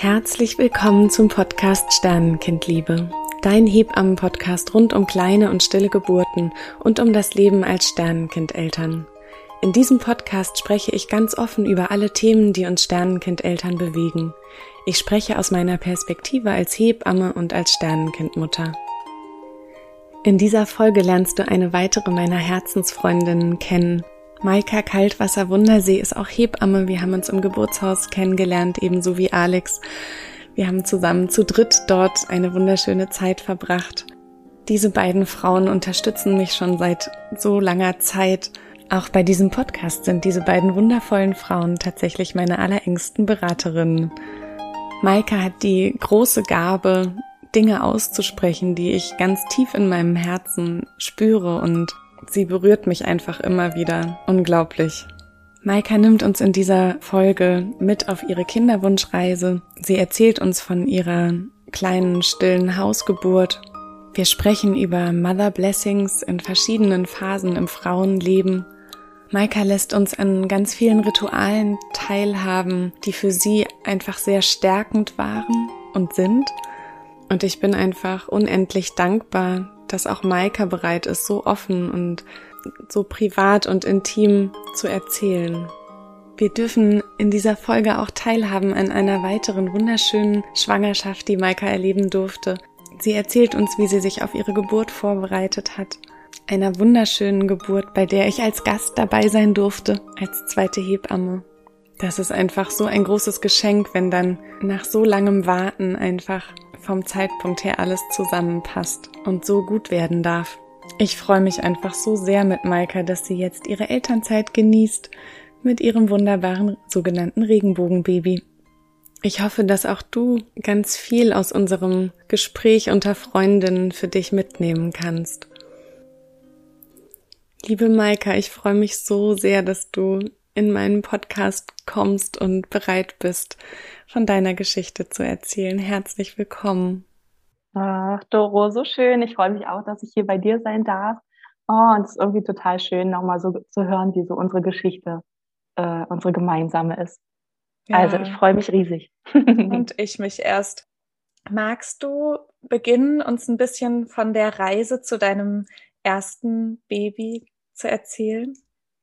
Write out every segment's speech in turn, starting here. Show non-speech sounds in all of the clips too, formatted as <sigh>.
Herzlich willkommen zum Podcast Sternenkindliebe, dein Hebammen-Podcast rund um kleine und stille Geburten und um das Leben als Sternenkindeltern. In diesem Podcast spreche ich ganz offen über alle Themen, die uns Sternenkindeltern bewegen. Ich spreche aus meiner Perspektive als Hebamme und als Sternenkindmutter. In dieser Folge lernst du eine weitere meiner Herzensfreundinnen kennen, Maika Kaltwasser Wundersee ist auch Hebamme. Wir haben uns im Geburtshaus kennengelernt, ebenso wie Alex. Wir haben zusammen zu dritt dort eine wunderschöne Zeit verbracht. Diese beiden Frauen unterstützen mich schon seit so langer Zeit. Auch bei diesem Podcast sind diese beiden wundervollen Frauen tatsächlich meine allerengsten Beraterinnen. Maika hat die große Gabe, Dinge auszusprechen, die ich ganz tief in meinem Herzen spüre und Sie berührt mich einfach immer wieder. Unglaublich. Maika nimmt uns in dieser Folge mit auf ihre Kinderwunschreise. Sie erzählt uns von ihrer kleinen, stillen Hausgeburt. Wir sprechen über Mother Blessings in verschiedenen Phasen im Frauenleben. Maika lässt uns an ganz vielen Ritualen teilhaben, die für sie einfach sehr stärkend waren und sind. Und ich bin einfach unendlich dankbar, dass auch Maika bereit ist, so offen und so privat und intim zu erzählen. Wir dürfen in dieser Folge auch teilhaben an einer weiteren wunderschönen Schwangerschaft, die Maika erleben durfte. Sie erzählt uns, wie sie sich auf ihre Geburt vorbereitet hat. Einer wunderschönen Geburt, bei der ich als Gast dabei sein durfte, als zweite Hebamme. Das ist einfach so ein großes Geschenk, wenn dann nach so langem Warten einfach vom Zeitpunkt her alles zusammenpasst und so gut werden darf. Ich freue mich einfach so sehr mit Maika, dass sie jetzt ihre Elternzeit genießt mit ihrem wunderbaren sogenannten Regenbogenbaby. Ich hoffe, dass auch du ganz viel aus unserem Gespräch unter Freundinnen für dich mitnehmen kannst. Liebe Maika, ich freue mich so sehr, dass du in meinen Podcast kommst und bereit bist, von deiner Geschichte zu erzählen. Herzlich willkommen. Ach, Doro, so schön. Ich freue mich auch, dass ich hier bei dir sein darf. Oh, und es ist irgendwie total schön, nochmal so zu hören, wie so unsere Geschichte, äh, unsere gemeinsame ist. Ja. Also ich freue mich riesig. <laughs> und ich mich erst. Magst du beginnen, uns ein bisschen von der Reise zu deinem ersten Baby zu erzählen?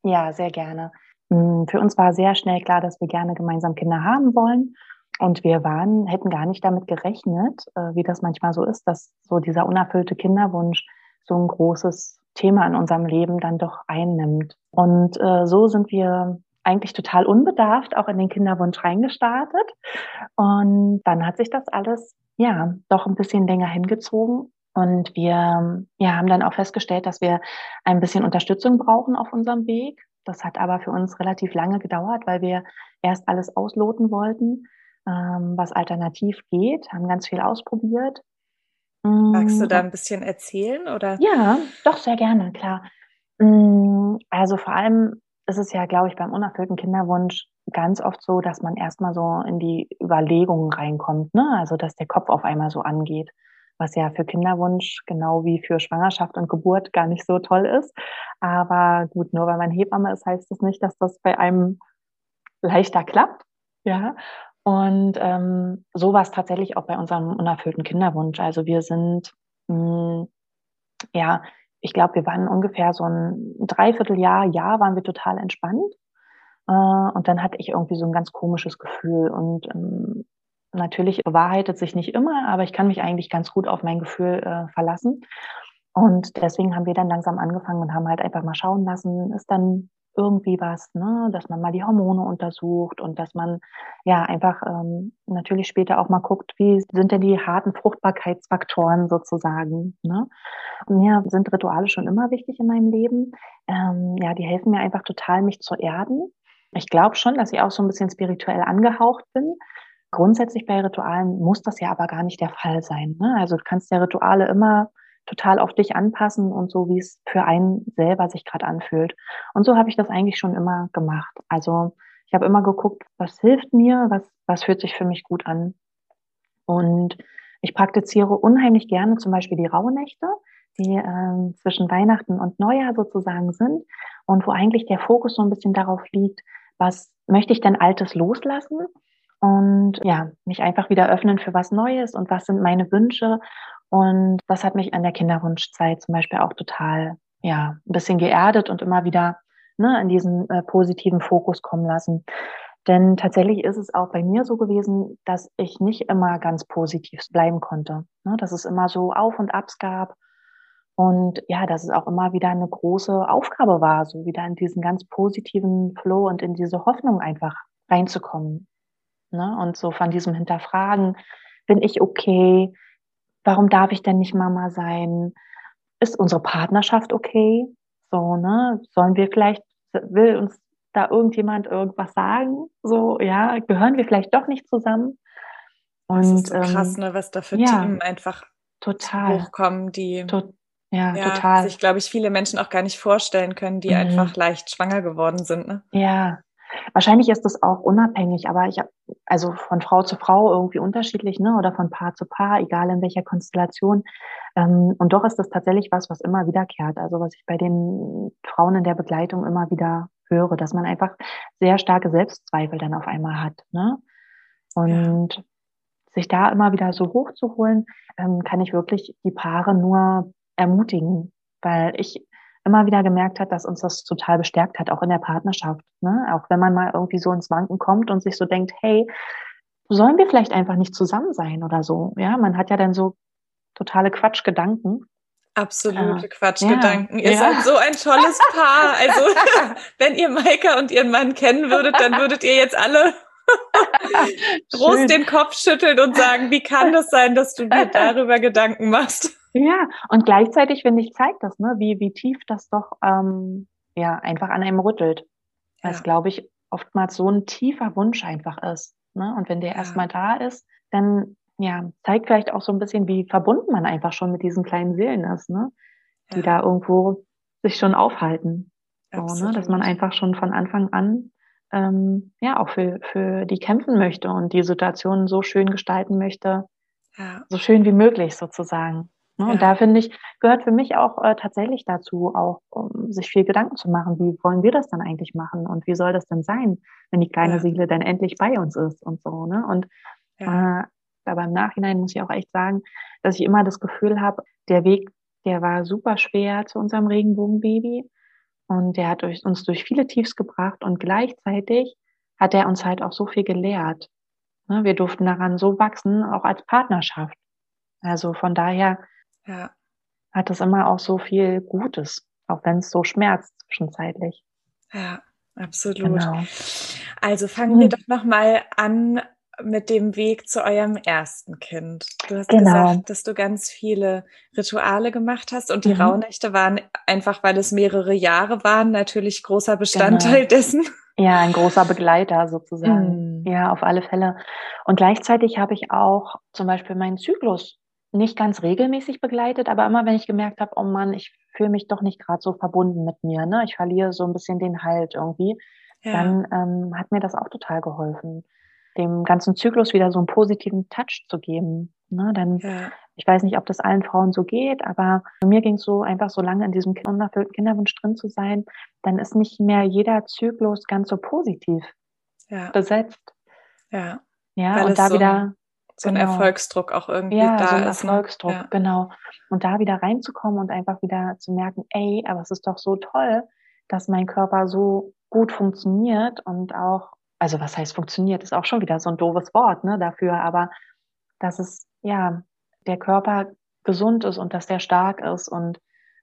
Ja, sehr gerne. Hm, für uns war sehr schnell klar, dass wir gerne gemeinsam Kinder haben wollen. Und wir waren, hätten gar nicht damit gerechnet, äh, wie das manchmal so ist, dass so dieser unerfüllte Kinderwunsch so ein großes Thema in unserem Leben dann doch einnimmt. Und äh, so sind wir eigentlich total unbedarft auch in den Kinderwunsch reingestartet. Und dann hat sich das alles, ja, doch ein bisschen länger hingezogen. Und wir ja, haben dann auch festgestellt, dass wir ein bisschen Unterstützung brauchen auf unserem Weg. Das hat aber für uns relativ lange gedauert, weil wir erst alles ausloten wollten ähm, was alternativ geht, haben ganz viel ausprobiert. Magst du mm, da ein bisschen erzählen oder? Ja, doch sehr gerne, klar. Mm, also vor allem ist es ja, glaube ich, beim unerfüllten Kinderwunsch ganz oft so, dass man erstmal so in die Überlegungen reinkommt, ne? Also dass der Kopf auf einmal so angeht, was ja für Kinderwunsch genau wie für Schwangerschaft und Geburt gar nicht so toll ist. Aber gut, nur weil man Hebamme ist, heißt das nicht, dass das bei einem leichter klappt. Ja. Und ähm, so war es tatsächlich auch bei unserem unerfüllten Kinderwunsch. Also wir sind, mh, hm, ja, ich glaube, wir waren ungefähr so ein Dreivierteljahr, Jahr waren wir total entspannt. Äh, und dann hatte ich irgendwie so ein ganz komisches Gefühl. Und ähm, natürlich bewahrheitet sich nicht immer, aber ich kann mich eigentlich ganz gut auf mein Gefühl äh, verlassen. Und deswegen haben wir dann langsam angefangen und haben halt einfach mal schauen lassen, ist dann irgendwie was, ne? dass man mal die Hormone untersucht und dass man ja einfach ähm, natürlich später auch mal guckt, wie sind denn die harten Fruchtbarkeitsfaktoren sozusagen. Ne? Mir sind Rituale schon immer wichtig in meinem Leben. Ähm, ja, die helfen mir einfach total, mich zu erden. Ich glaube schon, dass ich auch so ein bisschen spirituell angehaucht bin. Grundsätzlich bei Ritualen muss das ja aber gar nicht der Fall sein. Ne? Also du kannst ja Rituale immer total auf dich anpassen und so, wie es für einen selber sich gerade anfühlt. Und so habe ich das eigentlich schon immer gemacht. Also ich habe immer geguckt, was hilft mir, was, was fühlt sich für mich gut an. Und ich praktiziere unheimlich gerne zum Beispiel die Rauhnächte, die äh, zwischen Weihnachten und Neujahr sozusagen sind und wo eigentlich der Fokus so ein bisschen darauf liegt, was möchte ich denn Altes loslassen und ja, mich einfach wieder öffnen für was Neues und was sind meine Wünsche. Und das hat mich an der Kinderwunschzeit zum Beispiel auch total, ja, ein bisschen geerdet und immer wieder ne, in diesen äh, positiven Fokus kommen lassen. Denn tatsächlich ist es auch bei mir so gewesen, dass ich nicht immer ganz positiv bleiben konnte. Ne, dass es immer so Auf und Abs gab. Und ja, dass es auch immer wieder eine große Aufgabe war, so wieder in diesen ganz positiven Flow und in diese Hoffnung einfach reinzukommen. Ne? Und so von diesem Hinterfragen, bin ich okay? Warum darf ich denn nicht Mama sein? Ist unsere Partnerschaft okay? So, ne? Sollen wir vielleicht, will uns da irgendjemand irgendwas sagen? So, ja, gehören wir vielleicht doch nicht zusammen? Und, das ist so krass, ähm, ne, was da für ja, Themen einfach total hochkommen, die to ja, ja, total. sich, glaube ich, viele Menschen auch gar nicht vorstellen können, die mhm. einfach leicht schwanger geworden sind. Ne? Ja, Wahrscheinlich ist das auch unabhängig, aber ich habe also von Frau zu Frau irgendwie unterschiedlich, ne? Oder von Paar zu Paar, egal in welcher Konstellation. Ähm, und doch ist das tatsächlich was, was immer wiederkehrt. Also was ich bei den Frauen in der Begleitung immer wieder höre, dass man einfach sehr starke Selbstzweifel dann auf einmal hat. Ne? Und ja. sich da immer wieder so hochzuholen, ähm, kann ich wirklich die Paare nur ermutigen, weil ich immer wieder gemerkt hat, dass uns das total bestärkt hat, auch in der Partnerschaft. Ne? Auch wenn man mal irgendwie so ins Wanken kommt und sich so denkt, hey, sollen wir vielleicht einfach nicht zusammen sein oder so? Ja, man hat ja dann so totale Quatschgedanken. Absolute äh, Quatschgedanken. Ja, ihr ja. seid so ein tolles Paar. Also, <laughs> wenn ihr Maika und ihren Mann kennen würdet, dann würdet ihr jetzt alle <laughs> groß den Kopf schütteln und sagen, wie kann das sein, dass du dir <laughs> darüber Gedanken machst? Ja, und gleichzeitig, finde ich, zeigt das, ne, wie, wie tief das doch ähm, ja einfach an einem rüttelt. Weil ja. es, glaube ich, oftmals so ein tiefer Wunsch einfach ist. Ne? Und wenn der ja. erstmal da ist, dann ja, zeigt vielleicht auch so ein bisschen, wie verbunden man einfach schon mit diesen kleinen Seelen ist, ne? Die ja. da irgendwo sich schon aufhalten. So, ne? Dass man einfach schon von Anfang an ähm, ja auch für, für die kämpfen möchte und die Situation so schön gestalten möchte, ja. so schön wie möglich sozusagen. Ne? Ja. Und da finde ich, gehört für mich auch äh, tatsächlich dazu, auch um sich viel Gedanken zu machen, wie wollen wir das dann eigentlich machen und wie soll das denn sein, wenn die kleine ja. Seele dann endlich bei uns ist und so. Ne? Und ja. äh, aber im Nachhinein muss ich auch echt sagen, dass ich immer das Gefühl habe, der Weg, der war super schwer zu unserem Regenbogenbaby und der hat uns durch viele Tiefs gebracht und gleichzeitig hat er uns halt auch so viel gelehrt. Ne? Wir durften daran so wachsen, auch als Partnerschaft. Also von daher ja. hat es immer auch so viel Gutes, auch wenn es so schmerzt zwischenzeitlich. Ja, absolut. Genau. Also fangen wir hm. doch noch mal an mit dem Weg zu eurem ersten Kind. Du hast genau. gesagt, dass du ganz viele Rituale gemacht hast und die mhm. Rauhnächte waren einfach, weil es mehrere Jahre waren, natürlich großer Bestandteil genau. dessen. Ja, ein großer Begleiter sozusagen. Mhm. Ja, auf alle Fälle. Und gleichzeitig habe ich auch zum Beispiel meinen Zyklus nicht ganz regelmäßig begleitet, aber immer wenn ich gemerkt habe, oh Mann, ich fühle mich doch nicht gerade so verbunden mit mir, ne? ich verliere so ein bisschen den Halt irgendwie, ja. dann ähm, hat mir das auch total geholfen, dem ganzen Zyklus wieder so einen positiven Touch zu geben. Ne? Denn ja. ich weiß nicht, ob das allen Frauen so geht, aber mir ging es so einfach so lange in diesem unerfüllten Kinderwunsch drin zu sein, dann ist nicht mehr jeder Zyklus ganz so positiv ja. besetzt. Ja. Ja, Weil und da so wieder so ein genau. Erfolgsdruck auch irgendwie ja, da so ein ist. Ne? Erfolgsdruck, ja. genau. Und da wieder reinzukommen und einfach wieder zu merken, ey, aber es ist doch so toll, dass mein Körper so gut funktioniert und auch, also was heißt funktioniert, ist auch schon wieder so ein doofes Wort, ne, dafür, aber dass es, ja, der Körper gesund ist und dass der stark ist und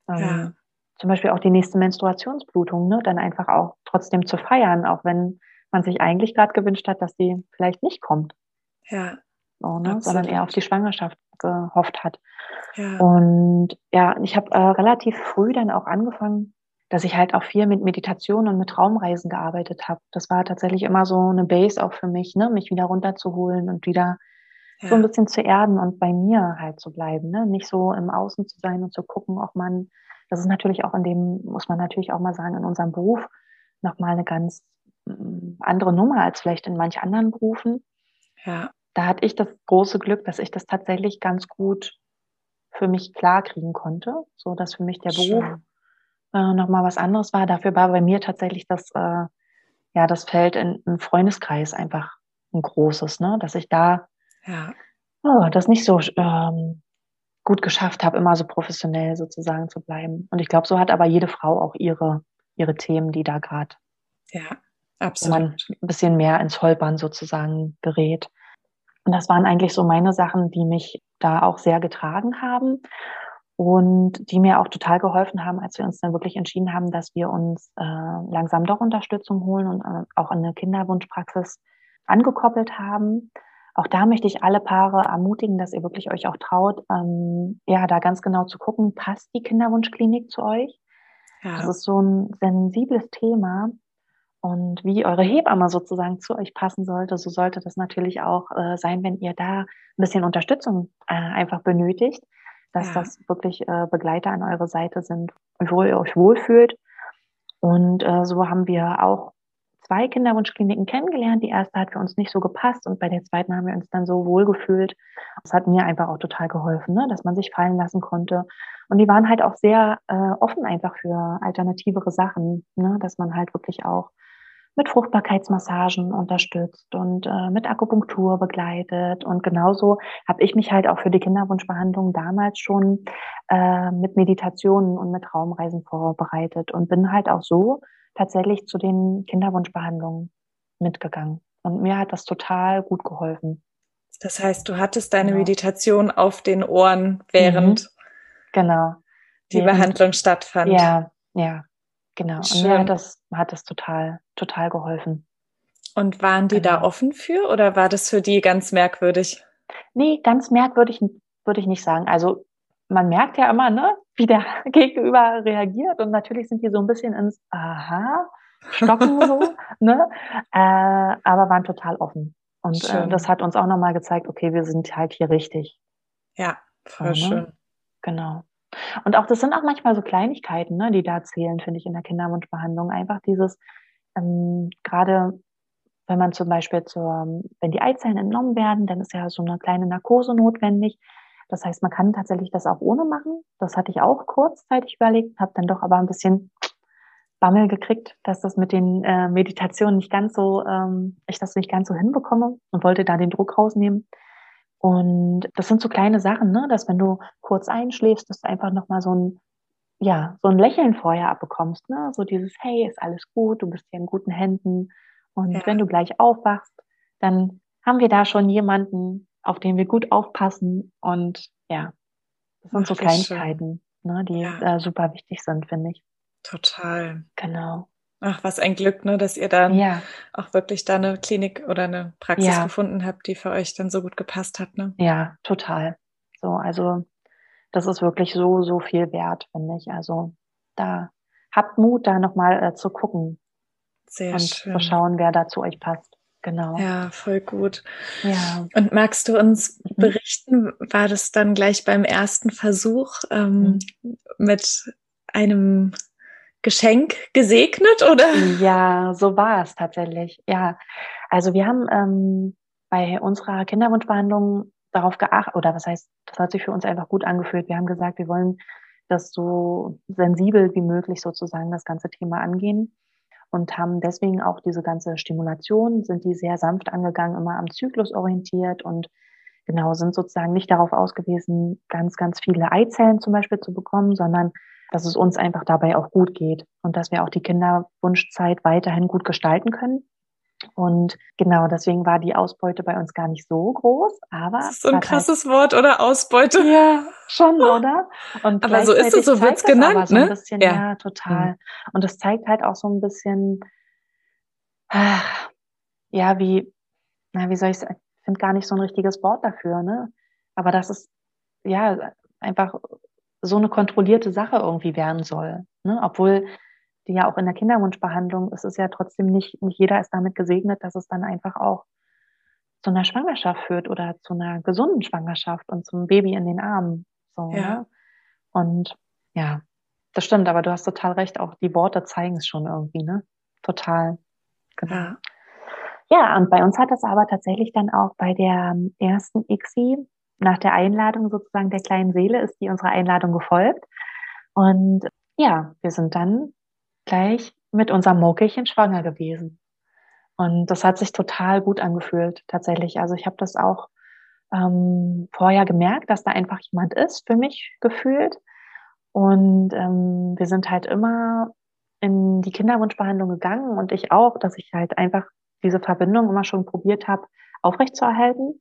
ähm, ja. zum Beispiel auch die nächste Menstruationsblutung, ne, dann einfach auch trotzdem zu feiern, auch wenn man sich eigentlich gerade gewünscht hat, dass die vielleicht nicht kommt. Ja, so, ne? sondern eher auf die Schwangerschaft gehofft hat. Ja. Und ja, ich habe äh, relativ früh dann auch angefangen, dass ich halt auch viel mit Meditation und mit Raumreisen gearbeitet habe. Das war tatsächlich immer so eine Base auch für mich, ne? mich wieder runterzuholen und wieder ja. so ein bisschen zu erden und bei mir halt zu bleiben. Ne? Nicht so im Außen zu sein und zu gucken, ob man, das ist natürlich auch in dem, muss man natürlich auch mal sagen, in unserem Beruf nochmal eine ganz mm, andere Nummer als vielleicht in manch anderen Berufen. Ja da hatte ich das große Glück, dass ich das tatsächlich ganz gut für mich klar kriegen konnte, so dass für mich der Beruf äh, noch mal was anderes war. Dafür war bei mir tatsächlich das äh, ja das Feld in, im Freundeskreis einfach ein großes, ne? dass ich da ja. oh, das nicht so ähm, gut geschafft habe, immer so professionell sozusagen zu bleiben. Und ich glaube, so hat aber jede Frau auch ihre, ihre Themen, die da gerade, ja, absolut. man ein bisschen mehr ins Holpern sozusagen gerät. Und das waren eigentlich so meine Sachen, die mich da auch sehr getragen haben und die mir auch total geholfen haben, als wir uns dann wirklich entschieden haben, dass wir uns äh, langsam doch Unterstützung holen und äh, auch an eine Kinderwunschpraxis angekoppelt haben. Auch da möchte ich alle Paare ermutigen, dass ihr wirklich euch auch traut, ähm, ja, da ganz genau zu gucken, passt die Kinderwunschklinik zu euch? Ja. Das ist so ein sensibles Thema. Und wie eure Hebamme sozusagen zu euch passen sollte, so sollte das natürlich auch äh, sein, wenn ihr da ein bisschen Unterstützung äh, einfach benötigt, dass ja. das wirklich äh, Begleiter an eurer Seite sind, wo ihr euch wohlfühlt. Und äh, so haben wir auch zwei Kinderwunschkliniken kennengelernt. Die erste hat für uns nicht so gepasst und bei der zweiten haben wir uns dann so wohl gefühlt. Das hat mir einfach auch total geholfen, ne? dass man sich fallen lassen konnte. Und die waren halt auch sehr äh, offen einfach für alternativere Sachen, ne? dass man halt wirklich auch mit Fruchtbarkeitsmassagen unterstützt und äh, mit Akupunktur begleitet. Und genauso habe ich mich halt auch für die Kinderwunschbehandlung damals schon äh, mit Meditationen und mit Raumreisen vorbereitet und bin halt auch so tatsächlich zu den Kinderwunschbehandlungen mitgegangen. Und mir hat das total gut geholfen. Das heißt, du hattest deine genau. Meditation auf den Ohren, während mhm. genau. die während, Behandlung stattfand. Ja, ja, genau. Schön. Und mir hat das, hat das total, total geholfen. Und waren die genau. da offen für oder war das für die ganz merkwürdig? Nee, ganz merkwürdig würde ich nicht sagen. Also man merkt ja immer, ne, wie der <laughs> Gegenüber reagiert und natürlich sind die so ein bisschen ins Aha, stocken so, <laughs> ne, äh, aber waren total offen. Und äh, das hat uns auch nochmal gezeigt, okay, wir sind halt hier richtig. Ja, voll ne? schön. Genau. Und auch das sind auch manchmal so Kleinigkeiten, ne, die da zählen, finde ich, in der Kinderwunschbehandlung. Einfach dieses, ähm, gerade wenn man zum Beispiel zur, wenn die Eizellen entnommen werden, dann ist ja so eine kleine Narkose notwendig. Das heißt, man kann tatsächlich das auch ohne machen. Das hatte ich auch kurzzeitig überlegt, habe dann doch aber ein bisschen Bammel gekriegt, dass das mit den äh, Meditationen nicht ganz so, ähm, ich das nicht ganz so hinbekomme und wollte da den Druck rausnehmen. Und das sind so kleine Sachen, ne? dass wenn du kurz einschläfst, dass du einfach nochmal so ein, ja, so ein Lächeln vorher abbekommst, ne? So dieses, hey, ist alles gut, du bist hier in guten Händen. Und ja. wenn du gleich aufwachst, dann haben wir da schon jemanden, auf den wir gut aufpassen. Und ja, das sind Ach, so Kleinigkeiten, ne, die ja. äh, super wichtig sind, finde ich. Total. Genau. Ach, was ein Glück, ne, dass ihr dann ja. auch wirklich da eine Klinik oder eine Praxis ja. gefunden habt, die für euch dann so gut gepasst hat, ne? Ja, total. So, also das ist wirklich so, so viel wert, finde ich. Also da habt Mut, da nochmal äh, zu gucken. Sehr und schön. zu schauen, wer da zu euch passt. Genau. Ja, voll gut. Ja. Und magst du uns mhm. berichten, war das dann gleich beim ersten Versuch ähm, mhm. mit einem Geschenk gesegnet oder? Ja, so war es tatsächlich. Ja, also wir haben ähm, bei unserer Kinderwunschbehandlung darauf geachtet, oder was heißt, das hat sich für uns einfach gut angefühlt. Wir haben gesagt, wir wollen das so sensibel wie möglich sozusagen das ganze Thema angehen und haben deswegen auch diese ganze Stimulation, sind die sehr sanft angegangen, immer am Zyklus orientiert und genau sind sozusagen nicht darauf ausgewiesen, ganz, ganz viele Eizellen zum Beispiel zu bekommen, sondern dass es uns einfach dabei auch gut geht und dass wir auch die Kinderwunschzeit weiterhin gut gestalten können. Und genau, deswegen war die Ausbeute bei uns gar nicht so groß, aber. Das ist so ein krasses halt, Wort, oder? Ausbeute. Ja, schon, <laughs> oder? Und aber so ist es, so wird's genannt, so ne? Bisschen, ja. ja. total. Mhm. Und es zeigt halt auch so ein bisschen, ach, ja, wie, na, wie soll ich sagen? Ich finde gar nicht so ein richtiges Wort dafür, ne? Aber das ist, ja, einfach so eine kontrollierte Sache irgendwie werden soll, ne? Obwohl die ja auch in der Kinderwunschbehandlung, es ist ja trotzdem nicht, nicht jeder ist damit gesegnet, dass es dann einfach auch zu einer Schwangerschaft führt oder zu einer gesunden Schwangerschaft und zum Baby in den Armen. So, ja. Ne? Und ja, das stimmt, aber du hast total recht, auch die Worte zeigen es schon irgendwie, ne? Total. Genau. Ja. ja, und bei uns hat das aber tatsächlich dann auch bei der ersten ICSI, nach der Einladung sozusagen der kleinen Seele, ist die unserer Einladung gefolgt. Und ja, wir sind dann gleich mit unserem Mokelchen schwanger gewesen. Und das hat sich total gut angefühlt, tatsächlich. Also ich habe das auch ähm, vorher gemerkt, dass da einfach jemand ist, für mich gefühlt. Und ähm, wir sind halt immer in die Kinderwunschbehandlung gegangen und ich auch, dass ich halt einfach diese Verbindung immer schon probiert habe, aufrechtzuerhalten.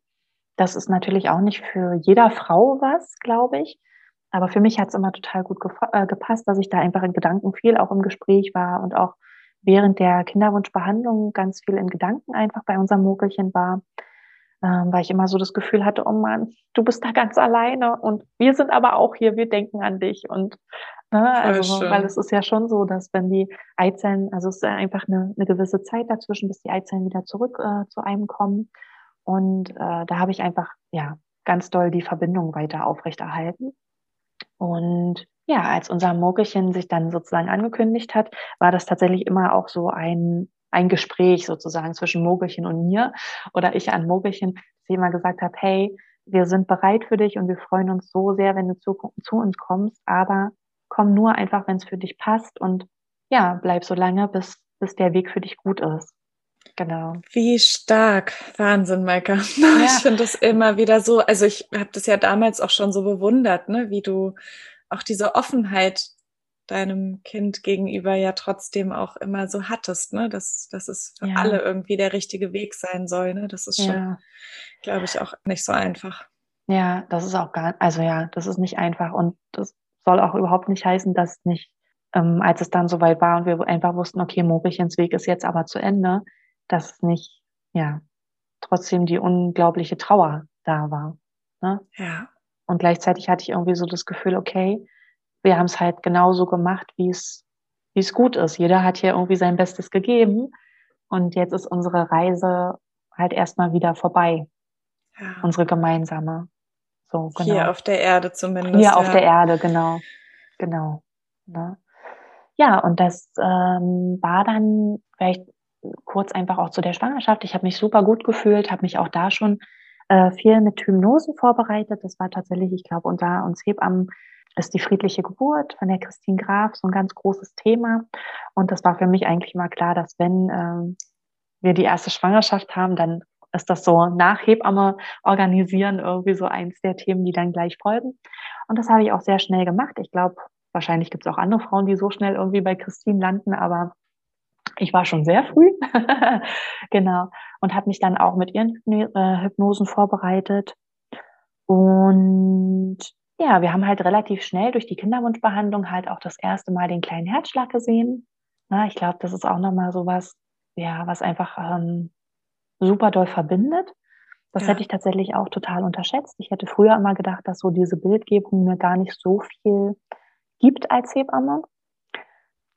Das ist natürlich auch nicht für jeder Frau was, glaube ich. Aber für mich hat es immer total gut äh, gepasst, dass ich da einfach in Gedanken viel auch im Gespräch war und auch während der Kinderwunschbehandlung ganz viel in Gedanken einfach bei unserem Mokelchen war, ähm, weil ich immer so das Gefühl hatte, oh Mann, du bist da ganz alleine und wir sind aber auch hier, wir denken an dich. Und ne, also, weil es ist ja schon so, dass wenn die Eizellen, also es ist einfach eine, eine gewisse Zeit dazwischen, bis die Eizellen wieder zurück äh, zu einem kommen und äh, da habe ich einfach ja ganz doll die Verbindung weiter aufrechterhalten und ja, als unser Mokelchen sich dann sozusagen angekündigt hat, war das tatsächlich immer auch so ein, ein Gespräch sozusagen zwischen Mogelchen und mir oder ich an Mogelchen, dass ich immer gesagt habe, hey, wir sind bereit für dich und wir freuen uns so sehr, wenn du zu, zu uns kommst, aber komm nur einfach, wenn es für dich passt und ja, bleib so lange, bis, bis der Weg für dich gut ist. Genau. Wie stark. Wahnsinn, Maika. <laughs> Ja. Ich finde das immer wieder so, also ich habe das ja damals auch schon so bewundert, ne, wie du auch diese Offenheit deinem Kind gegenüber ja trotzdem auch immer so hattest, ne? Dass, dass es für ja. alle irgendwie der richtige Weg sein soll. Ne? Das ist schon, ja. glaube ich, auch nicht so einfach. Ja, das ist auch gar, also ja, das ist nicht einfach und das soll auch überhaupt nicht heißen, dass nicht, ähm, als es dann soweit war und wir einfach wussten, okay, Morichens Weg ist jetzt aber zu Ende, dass nicht, ja, trotzdem die unglaubliche Trauer da war. Ne? Ja. Und gleichzeitig hatte ich irgendwie so das Gefühl, okay, wir haben es halt genauso gemacht, wie es, wie es gut ist. Jeder hat hier irgendwie sein Bestes gegeben. Und jetzt ist unsere Reise halt erstmal wieder vorbei. Ja. Unsere gemeinsame. So, genau. Hier auf der Erde zumindest. Hier ja. auf der Erde, genau. Genau. Ne? Ja, und das ähm, war dann vielleicht kurz einfach auch zu der Schwangerschaft. Ich habe mich super gut gefühlt, habe mich auch da schon äh, viel mit Hypnosen vorbereitet. Das war tatsächlich, ich glaube, unter uns Hebammen ist die friedliche Geburt von der Christine Graf so ein ganz großes Thema. Und das war für mich eigentlich immer klar, dass wenn ähm, wir die erste Schwangerschaft haben, dann ist das so nach Hebamme organisieren irgendwie so eins der Themen, die dann gleich folgen. Und das habe ich auch sehr schnell gemacht. Ich glaube, wahrscheinlich gibt es auch andere Frauen, die so schnell irgendwie bei Christine landen, aber ich war schon sehr früh, <laughs> genau, und habe mich dann auch mit ihren äh, Hypnosen vorbereitet. Und ja, wir haben halt relativ schnell durch die Kinderwunschbehandlung halt auch das erste Mal den kleinen Herzschlag gesehen. Na, ich glaube, das ist auch nochmal so was, ja, was einfach ähm, super doll verbindet. Das ja. hätte ich tatsächlich auch total unterschätzt. Ich hätte früher immer gedacht, dass so diese Bildgebung mir gar nicht so viel gibt als Hebamme.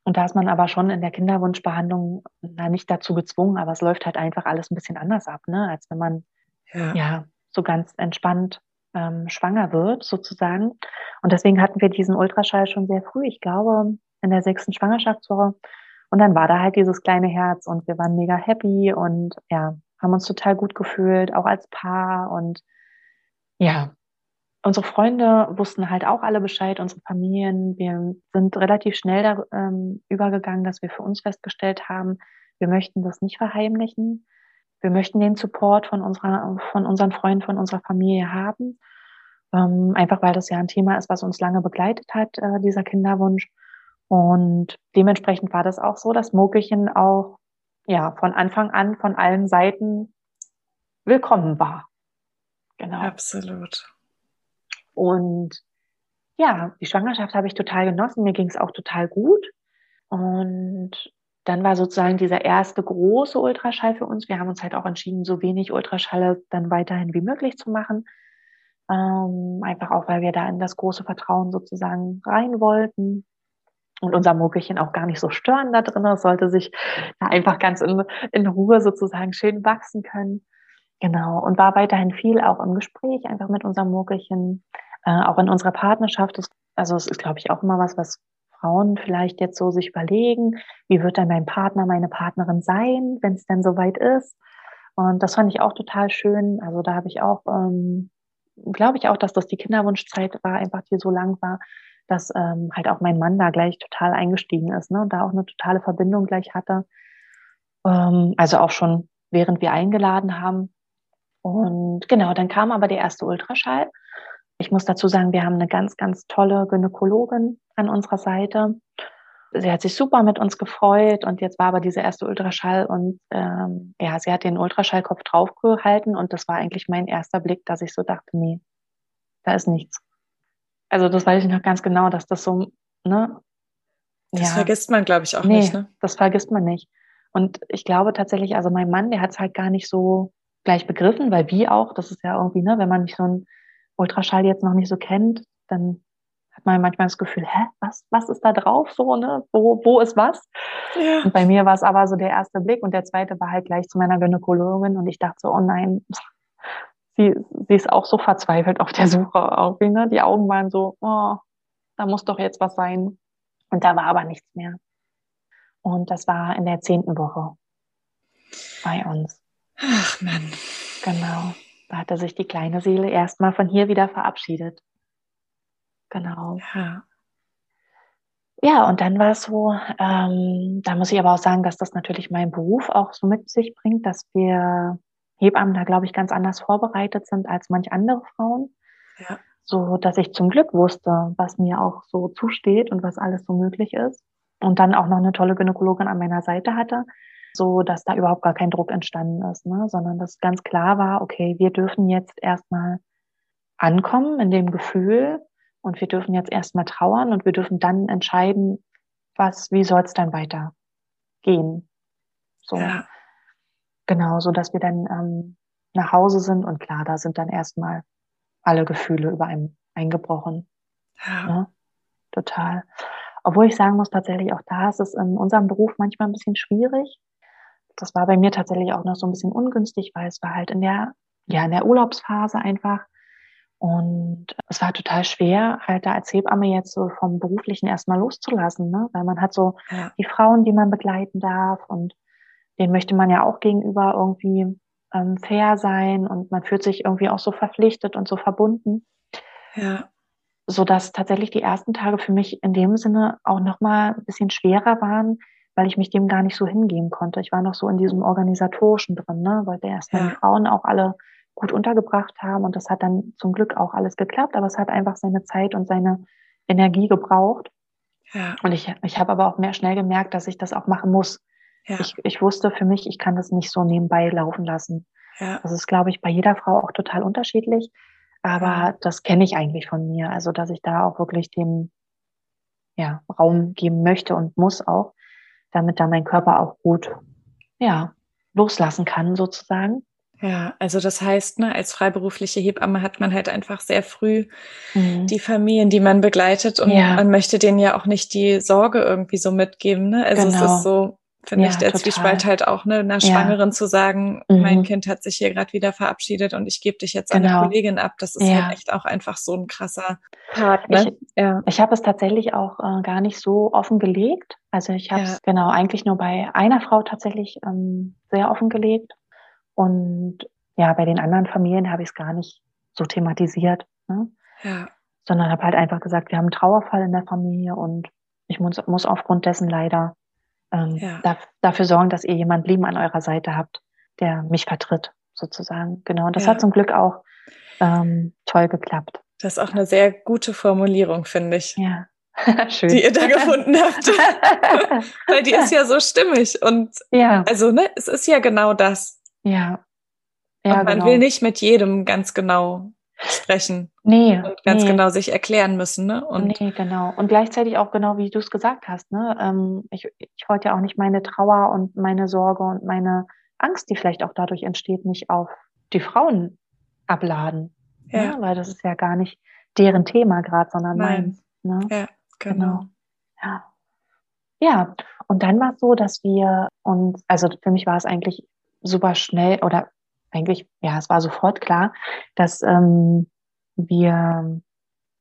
Und da ist man aber schon in der Kinderwunschbehandlung na, nicht dazu gezwungen, aber es läuft halt einfach alles ein bisschen anders ab, ne? als wenn man ja, ja so ganz entspannt ähm, schwanger wird, sozusagen. Und deswegen hatten wir diesen Ultraschall schon sehr früh, ich glaube, in der sechsten Schwangerschaftswoche. Und dann war da halt dieses kleine Herz und wir waren mega happy und ja, haben uns total gut gefühlt, auch als Paar. Und ja, unsere Freunde wussten halt auch alle Bescheid, unsere Familien. Wir sind relativ schnell da, ähm, übergegangen, dass wir für uns festgestellt haben, wir möchten das nicht verheimlichen. Wir möchten den Support von unserer, von unseren Freunden, von unserer Familie haben. Ähm, einfach weil das ja ein Thema ist, was uns lange begleitet hat, äh, dieser Kinderwunsch. Und dementsprechend war das auch so, dass Mokelchen auch ja von Anfang an von allen Seiten willkommen war. Genau. Absolut. Und ja, die Schwangerschaft habe ich total genossen. Mir ging es auch total gut. Und dann war sozusagen dieser erste große Ultraschall für uns. Wir haben uns halt auch entschieden, so wenig Ultraschalle dann weiterhin wie möglich zu machen. Ähm, einfach auch, weil wir da in das große Vertrauen sozusagen rein wollten und unser Mokelchen auch gar nicht so stören da drin. Es sollte sich da einfach ganz in, in Ruhe sozusagen schön wachsen können. Genau. Und war weiterhin viel auch im Gespräch, einfach mit unserem Mokelchen äh, auch in unserer Partnerschaft. Das, also es ist, glaube ich, auch immer was, was Frauen vielleicht jetzt so sich überlegen, wie wird dann mein Partner, meine Partnerin sein, wenn es denn soweit ist. Und das fand ich auch total schön. Also da habe ich auch, ähm, glaube ich auch, dass das die Kinderwunschzeit war, einfach die so lang war, dass ähm, halt auch mein Mann da gleich total eingestiegen ist ne? und da auch eine totale Verbindung gleich hatte. Ähm, also auch schon während wir eingeladen haben. Und genau, dann kam aber der erste Ultraschall. Ich muss dazu sagen, wir haben eine ganz, ganz tolle Gynäkologin an unserer Seite. Sie hat sich super mit uns gefreut und jetzt war aber dieser erste Ultraschall und ähm, ja, sie hat den Ultraschallkopf draufgehalten und das war eigentlich mein erster Blick, dass ich so dachte, nee, da ist nichts. Also das weiß ich noch ganz genau, dass das so, ne? Das ja, vergisst man, glaube ich, auch nee, nicht, ne? Das vergisst man nicht. Und ich glaube tatsächlich, also mein Mann, der hat es halt gar nicht so gleich begriffen, weil wie auch, das ist ja irgendwie, ne, wenn man nicht so einen Ultraschall jetzt noch nicht so kennt, dann hat man manchmal das Gefühl, hä, was, was ist da drauf so, ne? Wo, wo ist was? Ja. Und bei mir war es aber so der erste Blick und der zweite war halt gleich zu meiner Gynäkologin und ich dachte so, oh nein, <laughs> sie, sie ist auch so verzweifelt auf der Suche irgendwie, ne? Die Augen waren so, oh, da muss doch jetzt was sein. Und da war aber nichts mehr. Und das war in der zehnten Woche bei uns. Ach Mann. Genau. Da hatte sich die kleine Seele erstmal von hier wieder verabschiedet. Genau. Ja. Ja, und dann war es so, ähm, da muss ich aber auch sagen, dass das natürlich mein Beruf auch so mit sich bringt, dass wir Hebammen da, glaube ich, ganz anders vorbereitet sind als manch andere Frauen. Ja. So, dass ich zum Glück wusste, was mir auch so zusteht und was alles so möglich ist und dann auch noch eine tolle Gynäkologin an meiner Seite hatte, so dass da überhaupt gar kein Druck entstanden ist, ne? sondern dass ganz klar war, okay, wir dürfen jetzt erstmal ankommen in dem Gefühl und wir dürfen jetzt erstmal trauern und wir dürfen dann entscheiden, was, wie soll es dann weitergehen. So. Ja. Genau, so dass wir dann ähm, nach Hause sind und klar, da sind dann erstmal alle Gefühle über einem eingebrochen. Ja. Ne? Total. Obwohl ich sagen muss, tatsächlich auch da ist es in unserem Beruf manchmal ein bisschen schwierig. Das war bei mir tatsächlich auch noch so ein bisschen ungünstig, weil es war halt in der, ja, in der Urlaubsphase einfach. Und es war total schwer, halt da als Hebamme jetzt so vom Beruflichen erstmal loszulassen, ne? Weil man hat so ja. die Frauen, die man begleiten darf und denen möchte man ja auch gegenüber irgendwie ähm, fair sein und man fühlt sich irgendwie auch so verpflichtet und so verbunden. Ja so dass tatsächlich die ersten Tage für mich in dem Sinne auch noch mal ein bisschen schwerer waren, weil ich mich dem gar nicht so hingeben konnte. Ich war noch so in diesem organisatorischen drin, ne, wollte erst ja. die Frauen auch alle gut untergebracht haben und das hat dann zum Glück auch alles geklappt, aber es hat einfach seine Zeit und seine Energie gebraucht. Ja. Und ich, ich habe aber auch mehr schnell gemerkt, dass ich das auch machen muss. Ja. Ich, ich wusste für mich, ich kann das nicht so nebenbei laufen lassen. Ja. Das ist, glaube ich, bei jeder Frau auch total unterschiedlich. Aber das kenne ich eigentlich von mir. Also, dass ich da auch wirklich dem ja, Raum geben möchte und muss auch, damit da mein Körper auch gut ja, loslassen kann, sozusagen. Ja, also das heißt, ne, als freiberufliche Hebamme hat man halt einfach sehr früh mhm. die Familien, die man begleitet und ja. man möchte denen ja auch nicht die Sorge irgendwie so mitgeben. Ne? Also genau. es ist so, finde ja, ich, der total. Zwiespalt halt auch, ne, einer Schwangeren ja. zu sagen, mhm. mein Kind hat sich hier gerade wieder verabschiedet und ich gebe dich jetzt genau. an eine Kollegin ab. Das ist ja. halt echt auch einfach so ein krasser Part. Ne? Ich, ja. ich habe es tatsächlich auch äh, gar nicht so offen gelegt. Also ich habe es genau eigentlich nur bei einer Frau tatsächlich ähm, sehr offen gelegt. Und ja, bei den anderen Familien habe ich es gar nicht so thematisiert. Ne? Ja. Sondern habe halt einfach gesagt, wir haben einen Trauerfall in der Familie und ich muss, muss aufgrund dessen leider ähm, ja. da, dafür sorgen, dass ihr jemand lieben an eurer Seite habt, der mich vertritt, sozusagen. Genau. Und das ja. hat zum Glück auch ähm, toll geklappt. Das ist auch eine sehr gute Formulierung, finde ich. Ja. <laughs> Schön. Die ihr da gefunden habt. <laughs> Weil die ist ja so stimmig. Und ja. also, ne, es ist ja genau das. Ja. ja und man genau. will nicht mit jedem ganz genau sprechen. Nee. Und ganz nee. genau sich erklären müssen, ne? Und nee, genau. Und gleichzeitig auch genau, wie du es gesagt hast, ne? Ähm, ich, ich wollte ja auch nicht meine Trauer und meine Sorge und meine Angst, die vielleicht auch dadurch entsteht, nicht auf die Frauen abladen. Ja. Ne? Weil das ist ja gar nicht deren Thema gerade, sondern Nein. meins. Ne? Ja, genau. genau. Ja. Ja, und dann war es so, dass wir uns, also für mich war es eigentlich super schnell oder eigentlich, ja, es war sofort klar, dass ähm, wir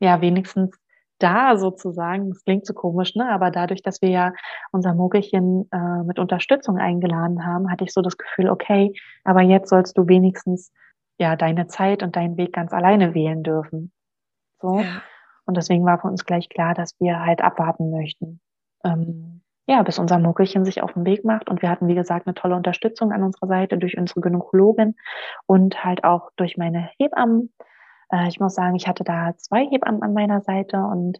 ja wenigstens da sozusagen, das klingt so komisch, ne? aber dadurch, dass wir ja unser Mogelchen äh, mit Unterstützung eingeladen haben, hatte ich so das Gefühl, okay, aber jetzt sollst du wenigstens ja deine Zeit und deinen Weg ganz alleine wählen dürfen. So. Ja. Und deswegen war für uns gleich klar, dass wir halt abwarten möchten. Ähm, ja, bis unser Muckelchen sich auf den Weg macht. Und wir hatten, wie gesagt, eine tolle Unterstützung an unserer Seite durch unsere Gynäkologin und halt auch durch meine Hebammen. Äh, ich muss sagen, ich hatte da zwei Hebammen an meiner Seite und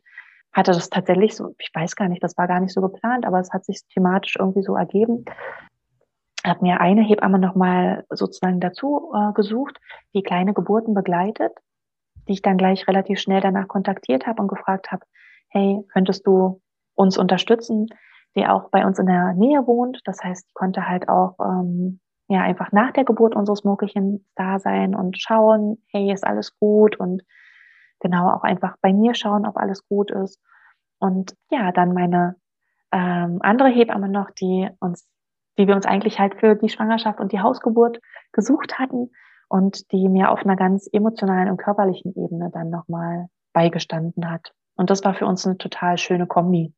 hatte das tatsächlich so, ich weiß gar nicht, das war gar nicht so geplant, aber es hat sich thematisch irgendwie so ergeben. Hat mir eine Hebamme nochmal sozusagen dazu äh, gesucht, die kleine Geburten begleitet, die ich dann gleich relativ schnell danach kontaktiert habe und gefragt habe, hey, könntest du uns unterstützen? Die auch bei uns in der Nähe wohnt. Das heißt, die konnte halt auch ähm, ja einfach nach der Geburt unseres Muckelchens da sein und schauen, hey, ist alles gut und genau auch einfach bei mir schauen, ob alles gut ist. Und ja, dann meine ähm, andere Hebamme noch, die uns, die wir uns eigentlich halt für die Schwangerschaft und die Hausgeburt gesucht hatten und die mir auf einer ganz emotionalen und körperlichen Ebene dann nochmal beigestanden hat. Und das war für uns eine total schöne Kombi.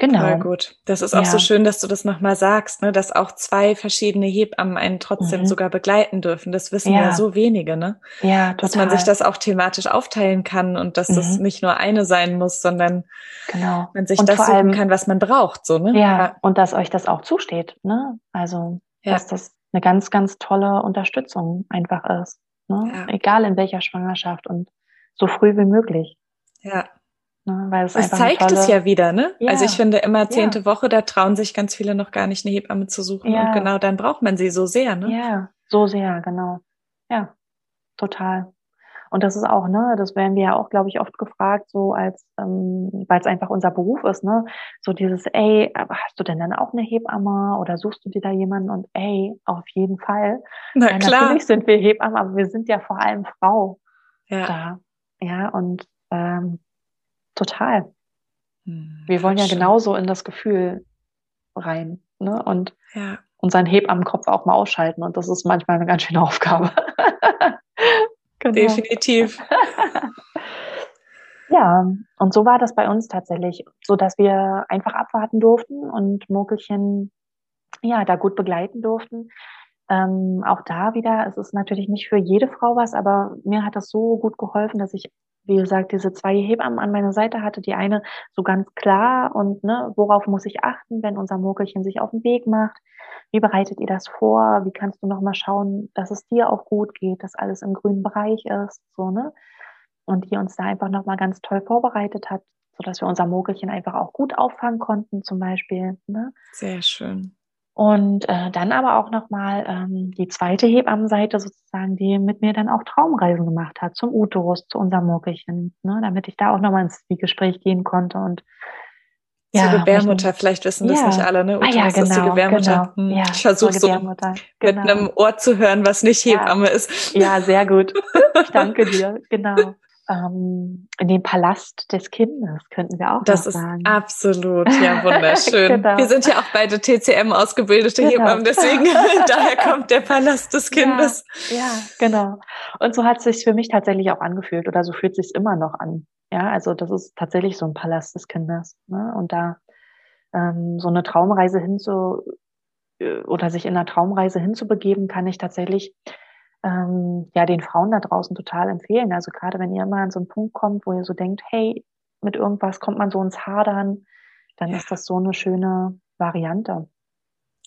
Genau. Voll gut. Das ist auch ja. so schön, dass du das nochmal sagst, ne, dass auch zwei verschiedene Hebammen einen trotzdem mhm. sogar begleiten dürfen. Das wissen ja. ja, so wenige, ne? Ja, total. Dass man sich das auch thematisch aufteilen kann und dass mhm. das nicht nur eine sein muss, sondern genau. man sich und das suchen allem, kann, was man braucht, so, ne? Ja, ja, und dass euch das auch zusteht, ne? Also, dass das eine ganz, ganz tolle Unterstützung einfach ist, ne? Egal in welcher Schwangerschaft und so früh wie möglich. Ja. Ne, weil es das zeigt tolle... es ja wieder, ne? Ja. Also ich finde immer zehnte ja. Woche, da trauen sich ganz viele noch gar nicht eine Hebamme zu suchen. Ja. Und genau dann braucht man sie so sehr, ne? Ja, so sehr, genau. Ja, total. Und das ist auch, ne, das werden wir ja auch, glaube ich, oft gefragt, so als, ähm, weil es einfach unser Beruf ist, ne, so dieses, ey, hast du denn dann auch eine Hebamme oder suchst du dir da jemanden? Und ey, auf jeden Fall. Na ja, klar. Natürlich sind wir Hebammen, aber wir sind ja vor allem Frau ja. da. Ja, und ähm, Total. Hm, wir wollen ja schön. genauso in das Gefühl rein ne? und ja. unseren Hebammenkopf auch mal ausschalten. Und das ist manchmal eine ganz schöne Aufgabe. <laughs> genau. Definitiv. <laughs> ja, und so war das bei uns tatsächlich, so dass wir einfach abwarten durften und Mokelchen ja da gut begleiten durften. Ähm, auch da wieder, es ist natürlich nicht für jede Frau was, aber mir hat das so gut geholfen, dass ich wie gesagt, diese zwei Hebammen an meiner Seite hatte, die eine so ganz klar und ne, worauf muss ich achten, wenn unser Mokelchen sich auf den Weg macht? Wie bereitet ihr das vor? Wie kannst du nochmal schauen, dass es dir auch gut geht, dass alles im grünen Bereich ist, so, ne? Und die uns da einfach nochmal ganz toll vorbereitet hat, sodass wir unser Mokelchen einfach auch gut auffangen konnten, zum Beispiel, ne? Sehr schön. Und äh, dann aber auch nochmal ähm, die zweite Hebammenseite sozusagen, die mit mir dann auch Traumreisen gemacht hat zum Uterus, zu unserem Murkelchen, ne, damit ich da auch nochmal ins Gespräch gehen konnte und ja, zur Gebärmutter, vielleicht wissen das ja. nicht alle, ne? Uterus ah, ja, genau, ist die genau, Gebärmutter. Genau. Hm. Ja, ich versuche so genau. mit einem Ohr zu hören, was nicht Hebamme ist. Ja, sehr gut. <laughs> Ich danke dir. Genau ähm, in den Palast des Kindes, könnten wir auch das sagen. Das ist absolut, ja, wunderschön. <laughs> genau. Wir sind ja auch beide TCM ausgebildete genau. Hebammen, deswegen <laughs> daher kommt der Palast des Kindes. Ja, ja, genau. Und so hat es sich für mich tatsächlich auch angefühlt oder so fühlt es sich immer noch an. Ja, also das ist tatsächlich so ein Palast des Kindes. Ne? Und da ähm, so eine Traumreise hinzu äh, oder sich in einer Traumreise hinzubegeben, kann ich tatsächlich ähm, ja den Frauen da draußen total empfehlen. Also gerade wenn ihr immer an so einen Punkt kommt, wo ihr so denkt, hey, mit irgendwas kommt man so ins Hadern, dann ja. ist das so eine schöne Variante.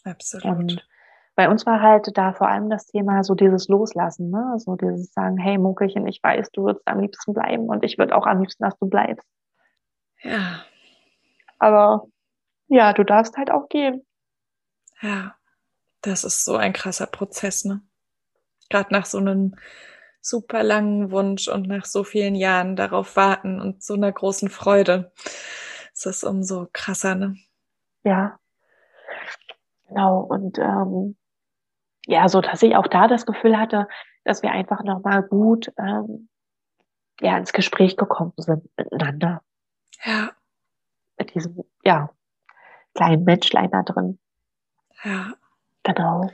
Absolut. Und bei uns war halt da vor allem das Thema so dieses Loslassen, ne? So dieses sagen, hey Muckelchen, ich weiß, du würdest am liebsten bleiben und ich würde auch am liebsten, dass du bleibst. Ja. Aber ja, du darfst halt auch gehen. Ja, das ist so ein krasser Prozess, ne? Gerade nach so einem super langen Wunsch und nach so vielen Jahren darauf warten und so einer großen Freude. Es ist umso krasser, ne? Ja. Genau. Und ähm, ja, so dass ich auch da das Gefühl hatte, dass wir einfach nochmal gut ähm, ja, ins Gespräch gekommen sind miteinander. Ja. Mit diesem, ja, kleinen Menschlein da drin. Ja. Genau.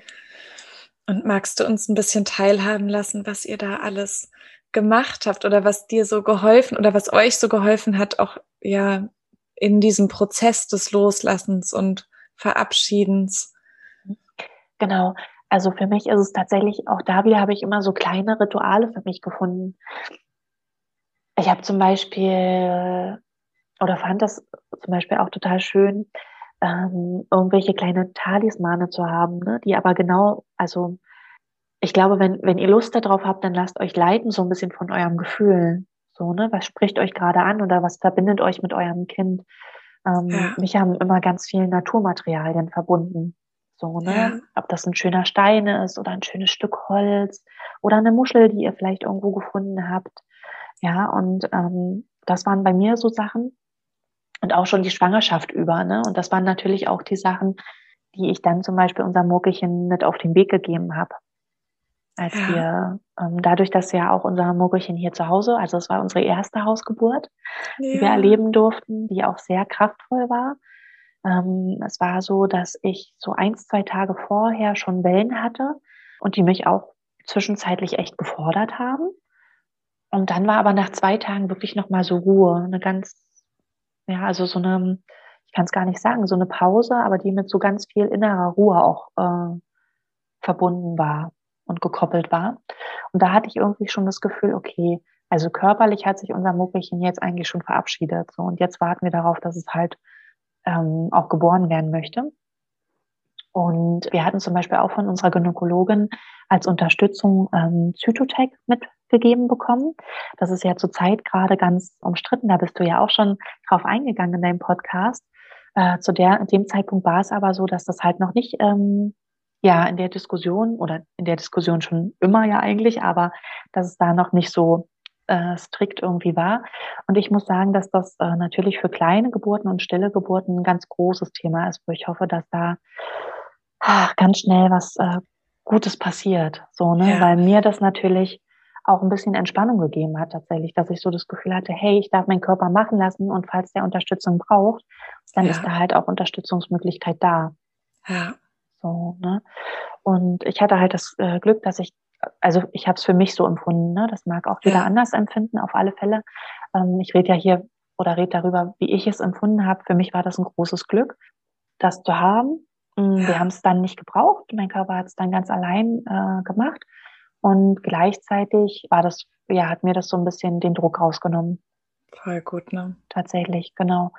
Und magst du uns ein bisschen teilhaben lassen, was ihr da alles gemacht habt oder was dir so geholfen oder was euch so geholfen hat, auch ja in diesem Prozess des Loslassens und Verabschiedens? Genau. Also für mich ist es tatsächlich auch da wieder habe ich immer so kleine Rituale für mich gefunden. Ich habe zum Beispiel oder fand das zum Beispiel auch total schön, ähm, irgendwelche kleine Talismane zu haben, ne? die aber genau, also ich glaube, wenn, wenn ihr Lust darauf habt, dann lasst euch leiten so ein bisschen von eurem Gefühl. So, ne? Was spricht euch gerade an oder was verbindet euch mit eurem Kind? Ähm, ja. Mich haben immer ganz viele Naturmaterialien verbunden. So, ne? Ja. Ob das ein schöner Stein ist oder ein schönes Stück Holz oder eine Muschel, die ihr vielleicht irgendwo gefunden habt. Ja, und ähm, das waren bei mir so Sachen und auch schon die Schwangerschaft über. Ne? Und das waren natürlich auch die Sachen, die ich dann zum Beispiel unser Murkelchen mit auf den Weg gegeben habe als ja. wir, ähm, dadurch, dass ja auch unser Mogelchen hier zu Hause, also es war unsere erste Hausgeburt, ja. die wir erleben durften, die auch sehr kraftvoll war. Ähm, es war so, dass ich so eins, zwei Tage vorher schon Wellen hatte und die mich auch zwischenzeitlich echt gefordert haben. Und dann war aber nach zwei Tagen wirklich nochmal so Ruhe, eine ganz, ja, also so eine, ich kann es gar nicht sagen, so eine Pause, aber die mit so ganz viel innerer Ruhe auch äh, verbunden war und gekoppelt war. Und da hatte ich irgendwie schon das Gefühl, okay, also körperlich hat sich unser Muckelchen jetzt eigentlich schon verabschiedet. So, und jetzt warten wir darauf, dass es halt ähm, auch geboren werden möchte. Und wir hatten zum Beispiel auch von unserer Gynäkologin als Unterstützung ähm, Zytotec mitgegeben bekommen. Das ist ja zurzeit gerade ganz umstritten. Da bist du ja auch schon drauf eingegangen in deinem Podcast. Äh, zu der, dem Zeitpunkt war es aber so, dass das halt noch nicht ähm, ja in der Diskussion oder in der Diskussion schon immer ja eigentlich, aber dass es da noch nicht so äh, strikt irgendwie war. Und ich muss sagen, dass das äh, natürlich für kleine Geburten und stille Geburten ein ganz großes Thema ist, wo ich hoffe, dass da ach, ganz schnell was äh, Gutes passiert. So, ne? Ja. Weil mir das natürlich auch ein bisschen Entspannung gegeben hat tatsächlich, dass ich so das Gefühl hatte, hey, ich darf meinen Körper machen lassen und falls der Unterstützung braucht, dann ja. ist da halt auch Unterstützungsmöglichkeit da. Ja. So, ne? Und ich hatte halt das äh, Glück, dass ich, also ich habe es für mich so empfunden, ne? Das mag auch wieder ja. anders empfinden, auf alle Fälle. Ähm, ich rede ja hier oder rede darüber, wie ich es empfunden habe. Für mich war das ein großes Glück, das zu haben. Ja. Wir haben es dann nicht gebraucht. Mein Körper hat es dann ganz allein äh, gemacht. Und gleichzeitig war das, ja, hat mir das so ein bisschen den Druck rausgenommen. Voll gut, ne? Tatsächlich, genau.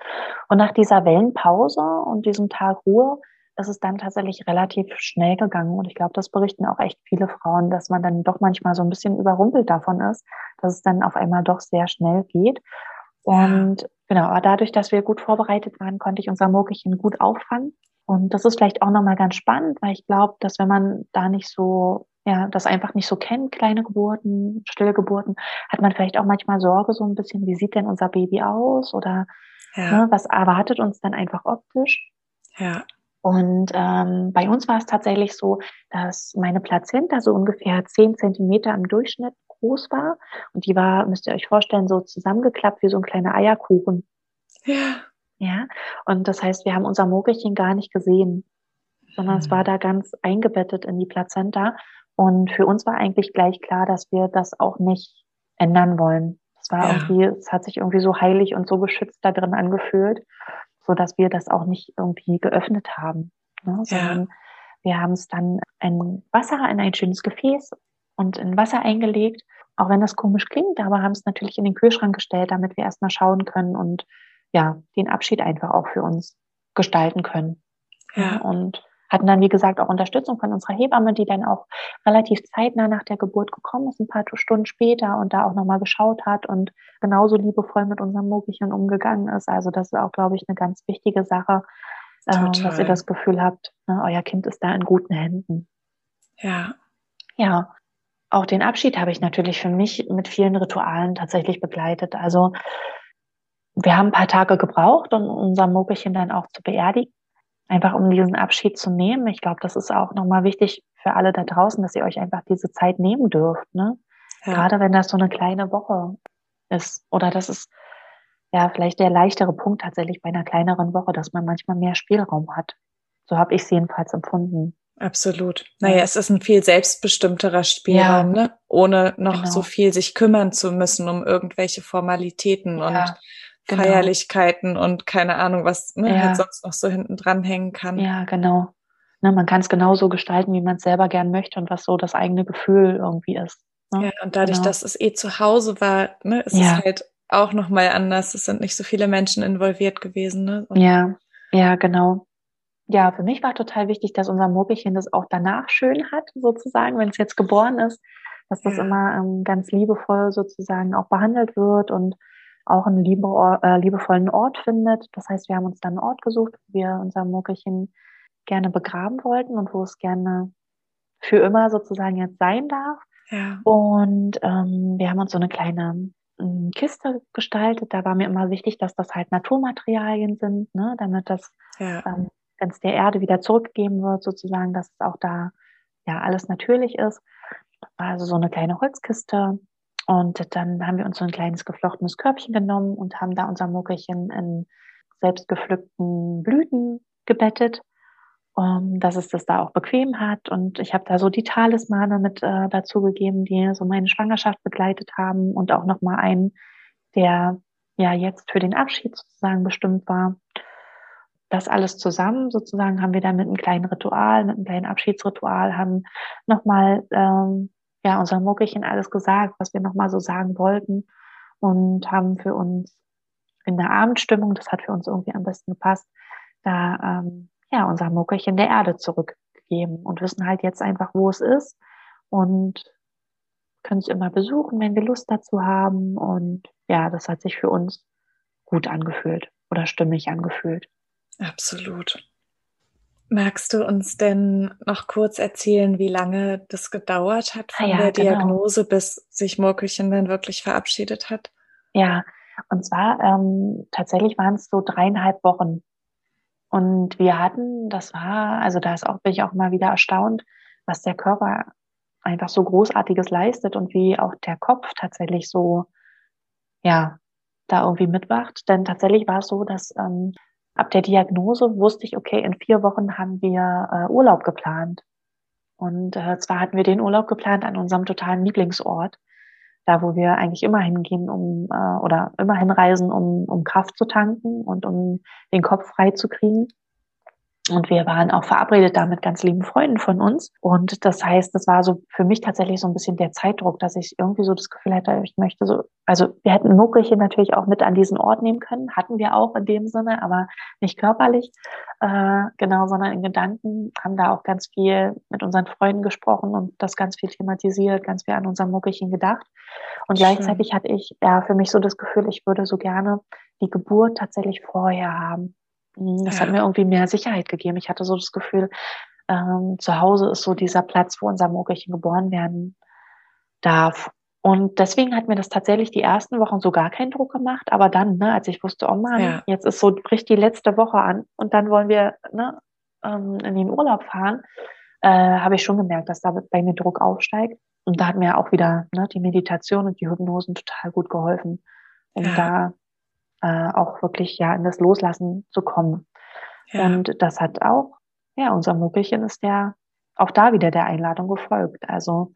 Und nach dieser Wellenpause und diesem Tag Ruhe ist es dann tatsächlich relativ schnell gegangen. Und ich glaube, das berichten auch echt viele Frauen, dass man dann doch manchmal so ein bisschen überrumpelt davon ist, dass es dann auf einmal doch sehr schnell geht. Und genau, aber dadurch, dass wir gut vorbereitet waren, konnte ich unser Mokelchen gut auffangen. Und das ist vielleicht auch nochmal ganz spannend, weil ich glaube, dass wenn man da nicht so, ja, das einfach nicht so kennt, kleine Geburten, stille Geburten, hat man vielleicht auch manchmal Sorge so ein bisschen, wie sieht denn unser Baby aus oder ja. ne, was erwartet uns dann einfach optisch. Ja. Und ähm, bei uns war es tatsächlich so, dass meine Plazenta so ungefähr zehn Zentimeter im Durchschnitt groß war. Und die war, müsst ihr euch vorstellen, so zusammengeklappt wie so ein kleiner Eierkuchen. Ja. Ja. Und das heißt, wir haben unser Mogelchen gar nicht gesehen, sondern mhm. es war da ganz eingebettet in die Plazenta. Und für uns war eigentlich gleich klar, dass wir das auch nicht ändern wollen. Es war ja. irgendwie, es hat sich irgendwie so heilig und so geschützt da drin angefühlt so dass wir das auch nicht irgendwie geöffnet haben, ne? sondern ja. wir haben es dann in Wasser, in ein schönes Gefäß und in Wasser eingelegt, auch wenn das komisch klingt, aber haben es natürlich in den Kühlschrank gestellt, damit wir erstmal schauen können und ja, den Abschied einfach auch für uns gestalten können. Ja. Und hatten dann, wie gesagt, auch Unterstützung von unserer Hebamme, die dann auch relativ zeitnah nach der Geburt gekommen ist, ein paar Stunden später und da auch nochmal geschaut hat und genauso liebevoll mit unserem Mogelchen umgegangen ist. Also das ist auch, glaube ich, eine ganz wichtige Sache, äh, dass ihr das Gefühl habt, ne, euer Kind ist da in guten Händen. Ja. Ja. Auch den Abschied habe ich natürlich für mich mit vielen Ritualen tatsächlich begleitet. Also wir haben ein paar Tage gebraucht, um unser Mogelchen dann auch zu beerdigen einfach um diesen Abschied zu nehmen. Ich glaube, das ist auch nochmal wichtig für alle da draußen, dass ihr euch einfach diese Zeit nehmen dürft. Ne? Ja. Gerade wenn das so eine kleine Woche ist. Oder das ist ja vielleicht der leichtere Punkt tatsächlich bei einer kleineren Woche, dass man manchmal mehr Spielraum hat. So habe ich es jedenfalls empfunden. Absolut. Naja, es ist ein viel selbstbestimmterer Spielraum, ja. ne? ohne noch genau. so viel sich kümmern zu müssen um irgendwelche Formalitäten ja. und genau. Feierlichkeiten und keine Ahnung, was ne, ja. halt sonst noch so hinten dran hängen kann. Ja, genau. Ne, man kann es genauso gestalten, wie man es selber gern möchte und was so das eigene Gefühl irgendwie ist. Ne? Ja, und dadurch, genau. dass es eh zu Hause war, ne, ist ja. es halt auch nochmal anders. Es sind nicht so viele Menschen involviert gewesen. Ne? Und ja, ja, genau. ja, für mich war total wichtig, dass unser Murkelchen das auch danach schön hat, sozusagen, wenn es jetzt geboren ist, dass das ja. immer ähm, ganz liebevoll sozusagen auch behandelt wird und auch einen liebe, äh, liebevollen Ort findet. Das heißt, wir haben uns dann einen Ort gesucht, wo wir unser Murkelchen gerne begraben wollten und wo es gerne für immer sozusagen jetzt sein darf. Ja. Und ähm, wir haben uns so eine kleine ähm, Kiste gestaltet. Da war mir immer wichtig, dass das halt Naturmaterialien sind, ne, damit das, ja. ähm, wenn es der Erde wieder zurückgegeben wird, sozusagen, dass es auch da ja alles natürlich ist. Also so eine kleine Holzkiste. Und dann haben wir uns so ein kleines geflochtenes Körbchen genommen und haben da unser Muckelchen in selbstgepflückten Blüten gebettet um, dass es das da auch bequem hat. Und ich habe da so die Talismane mit äh, dazu gegeben, die so meine Schwangerschaft begleitet haben und auch nochmal einen, der ja jetzt für den Abschied sozusagen bestimmt war. Das alles zusammen sozusagen haben wir dann mit einem kleinen Ritual, mit einem kleinen Abschiedsritual, haben nochmal ähm, ja unserem Muckelchen alles gesagt, was wir nochmal so sagen wollten und haben für uns in der Abendstimmung, das hat für uns irgendwie am besten gepasst, da ähm, ja, unser Muckelchen der Erde zurückgegeben und wissen halt jetzt einfach, wo es ist und können es immer besuchen, wenn wir Lust dazu haben. Und ja, das hat sich für uns gut angefühlt oder stimmig angefühlt. Absolut. Magst du uns denn noch kurz erzählen, wie lange das gedauert hat von ah ja, der genau. Diagnose, bis sich Murkelchen dann wirklich verabschiedet hat? Ja, und zwar ähm, tatsächlich waren es so dreieinhalb Wochen, und wir hatten, das war, also da ist auch, bin ich auch mal wieder erstaunt, was der Körper einfach so Großartiges leistet und wie auch der Kopf tatsächlich so, ja, da irgendwie mitmacht. Denn tatsächlich war es so, dass ähm, ab der Diagnose wusste ich, okay, in vier Wochen haben wir äh, Urlaub geplant. Und äh, zwar hatten wir den Urlaub geplant an unserem totalen Lieblingsort da wo wir eigentlich immer hingehen, um äh, oder immer hinreisen, um, um Kraft zu tanken und um den Kopf frei zu kriegen. Und wir waren auch verabredet da mit ganz lieben Freunden von uns. Und das heißt, das war so für mich tatsächlich so ein bisschen der Zeitdruck, dass ich irgendwie so das Gefühl hatte, ich möchte so, also wir hätten Nuckelchen natürlich auch mit an diesen Ort nehmen können, hatten wir auch in dem Sinne, aber nicht körperlich, äh, genau, sondern in Gedanken, haben da auch ganz viel mit unseren Freunden gesprochen und das ganz viel thematisiert, ganz viel an unser Muckelchen gedacht. Und Schön. gleichzeitig hatte ich ja für mich so das Gefühl, ich würde so gerne die Geburt tatsächlich vorher haben. Mhm, das ja. hat mir irgendwie mehr Sicherheit gegeben. Ich hatte so das Gefühl, ähm, zu Hause ist so dieser Platz, wo unser Mogelchen geboren werden darf. Und deswegen hat mir das tatsächlich die ersten Wochen so gar keinen Druck gemacht. Aber dann, ne, als ich wusste, oh Mann, ja. jetzt ist so, bricht die letzte Woche an und dann wollen wir ne, ähm, in den Urlaub fahren, äh, habe ich schon gemerkt, dass da bei mir Druck aufsteigt. Und da hat mir auch wieder ne, die Meditation und die Hypnosen total gut geholfen, um ja. da äh, auch wirklich ja in das Loslassen zu kommen. Ja. Und das hat auch, ja, unser Muckelchen ist ja auch da wieder der Einladung gefolgt. Also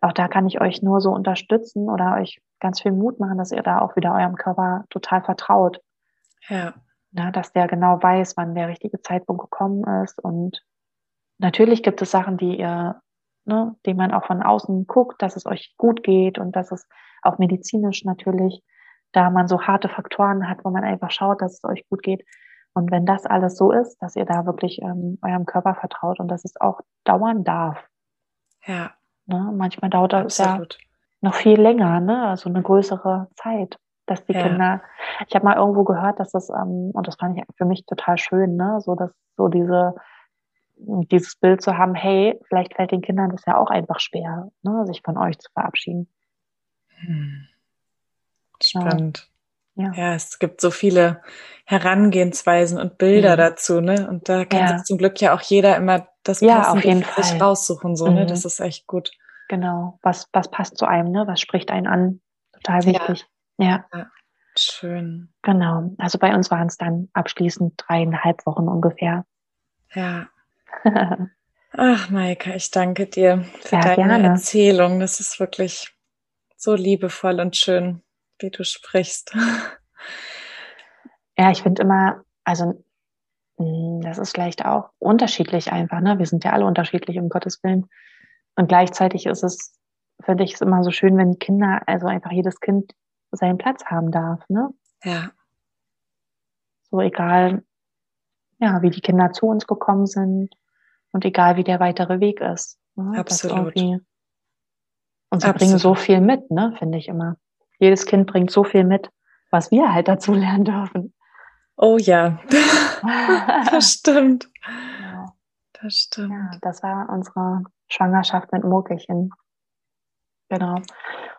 auch da kann ich euch nur so unterstützen oder euch ganz viel Mut machen, dass ihr da auch wieder eurem Körper total vertraut. Ja. Na, dass der genau weiß, wann der richtige Zeitpunkt gekommen ist. Und natürlich gibt es Sachen, die ihr, ne, die man auch von außen guckt, dass es euch gut geht und dass es auch medizinisch natürlich da man so harte Faktoren hat, wo man einfach schaut, dass es euch gut geht. Und wenn das alles so ist, dass ihr da wirklich ähm, eurem Körper vertraut und dass es auch dauern darf. Ja. Ne? Manchmal dauert das ja noch viel länger, ne? Also eine größere Zeit, dass die ja. Kinder. Ich habe mal irgendwo gehört, dass das, ähm, und das fand ich für mich total schön, ne? So dass so diese dieses Bild zu haben, hey, vielleicht fällt den Kindern das ja auch einfach schwer, ne, sich von euch zu verabschieden. Hm. Spannend. Ja. ja. es gibt so viele Herangehensweisen und Bilder mhm. dazu, ne? Und da kann ja. sich zum Glück ja auch jeder immer das ja, auf jeden Fall. sich raussuchen, so, ne? mhm. ne? Das ist echt gut. Genau. Was, was passt zu einem, ne? Was spricht einen an? Total wichtig. Ja. ja. Schön. Genau. Also bei uns waren es dann abschließend dreieinhalb Wochen ungefähr. Ja. <laughs> Ach, Maika, ich danke dir für ja, deine gerne. Erzählung. Das ist wirklich so liebevoll und schön wie du sprichst. Ja, ich finde immer, also hm, das ist vielleicht auch unterschiedlich einfach, ne? Wir sind ja alle unterschiedlich, um Gottes Willen. Und gleichzeitig ist es, finde ich es immer so schön, wenn Kinder, also einfach jedes Kind seinen Platz haben darf, ne? Ja. So egal, ja, wie die Kinder zu uns gekommen sind und egal wie der weitere Weg ist. Ne? Absolut. Und sie Absolut. bringen so viel mit, ne, finde ich immer. Jedes Kind bringt so viel mit, was wir halt dazu lernen dürfen. Oh ja, <laughs> das stimmt. Ja. Das stimmt. Ja, das war unsere Schwangerschaft mit Murkelchen. Genau.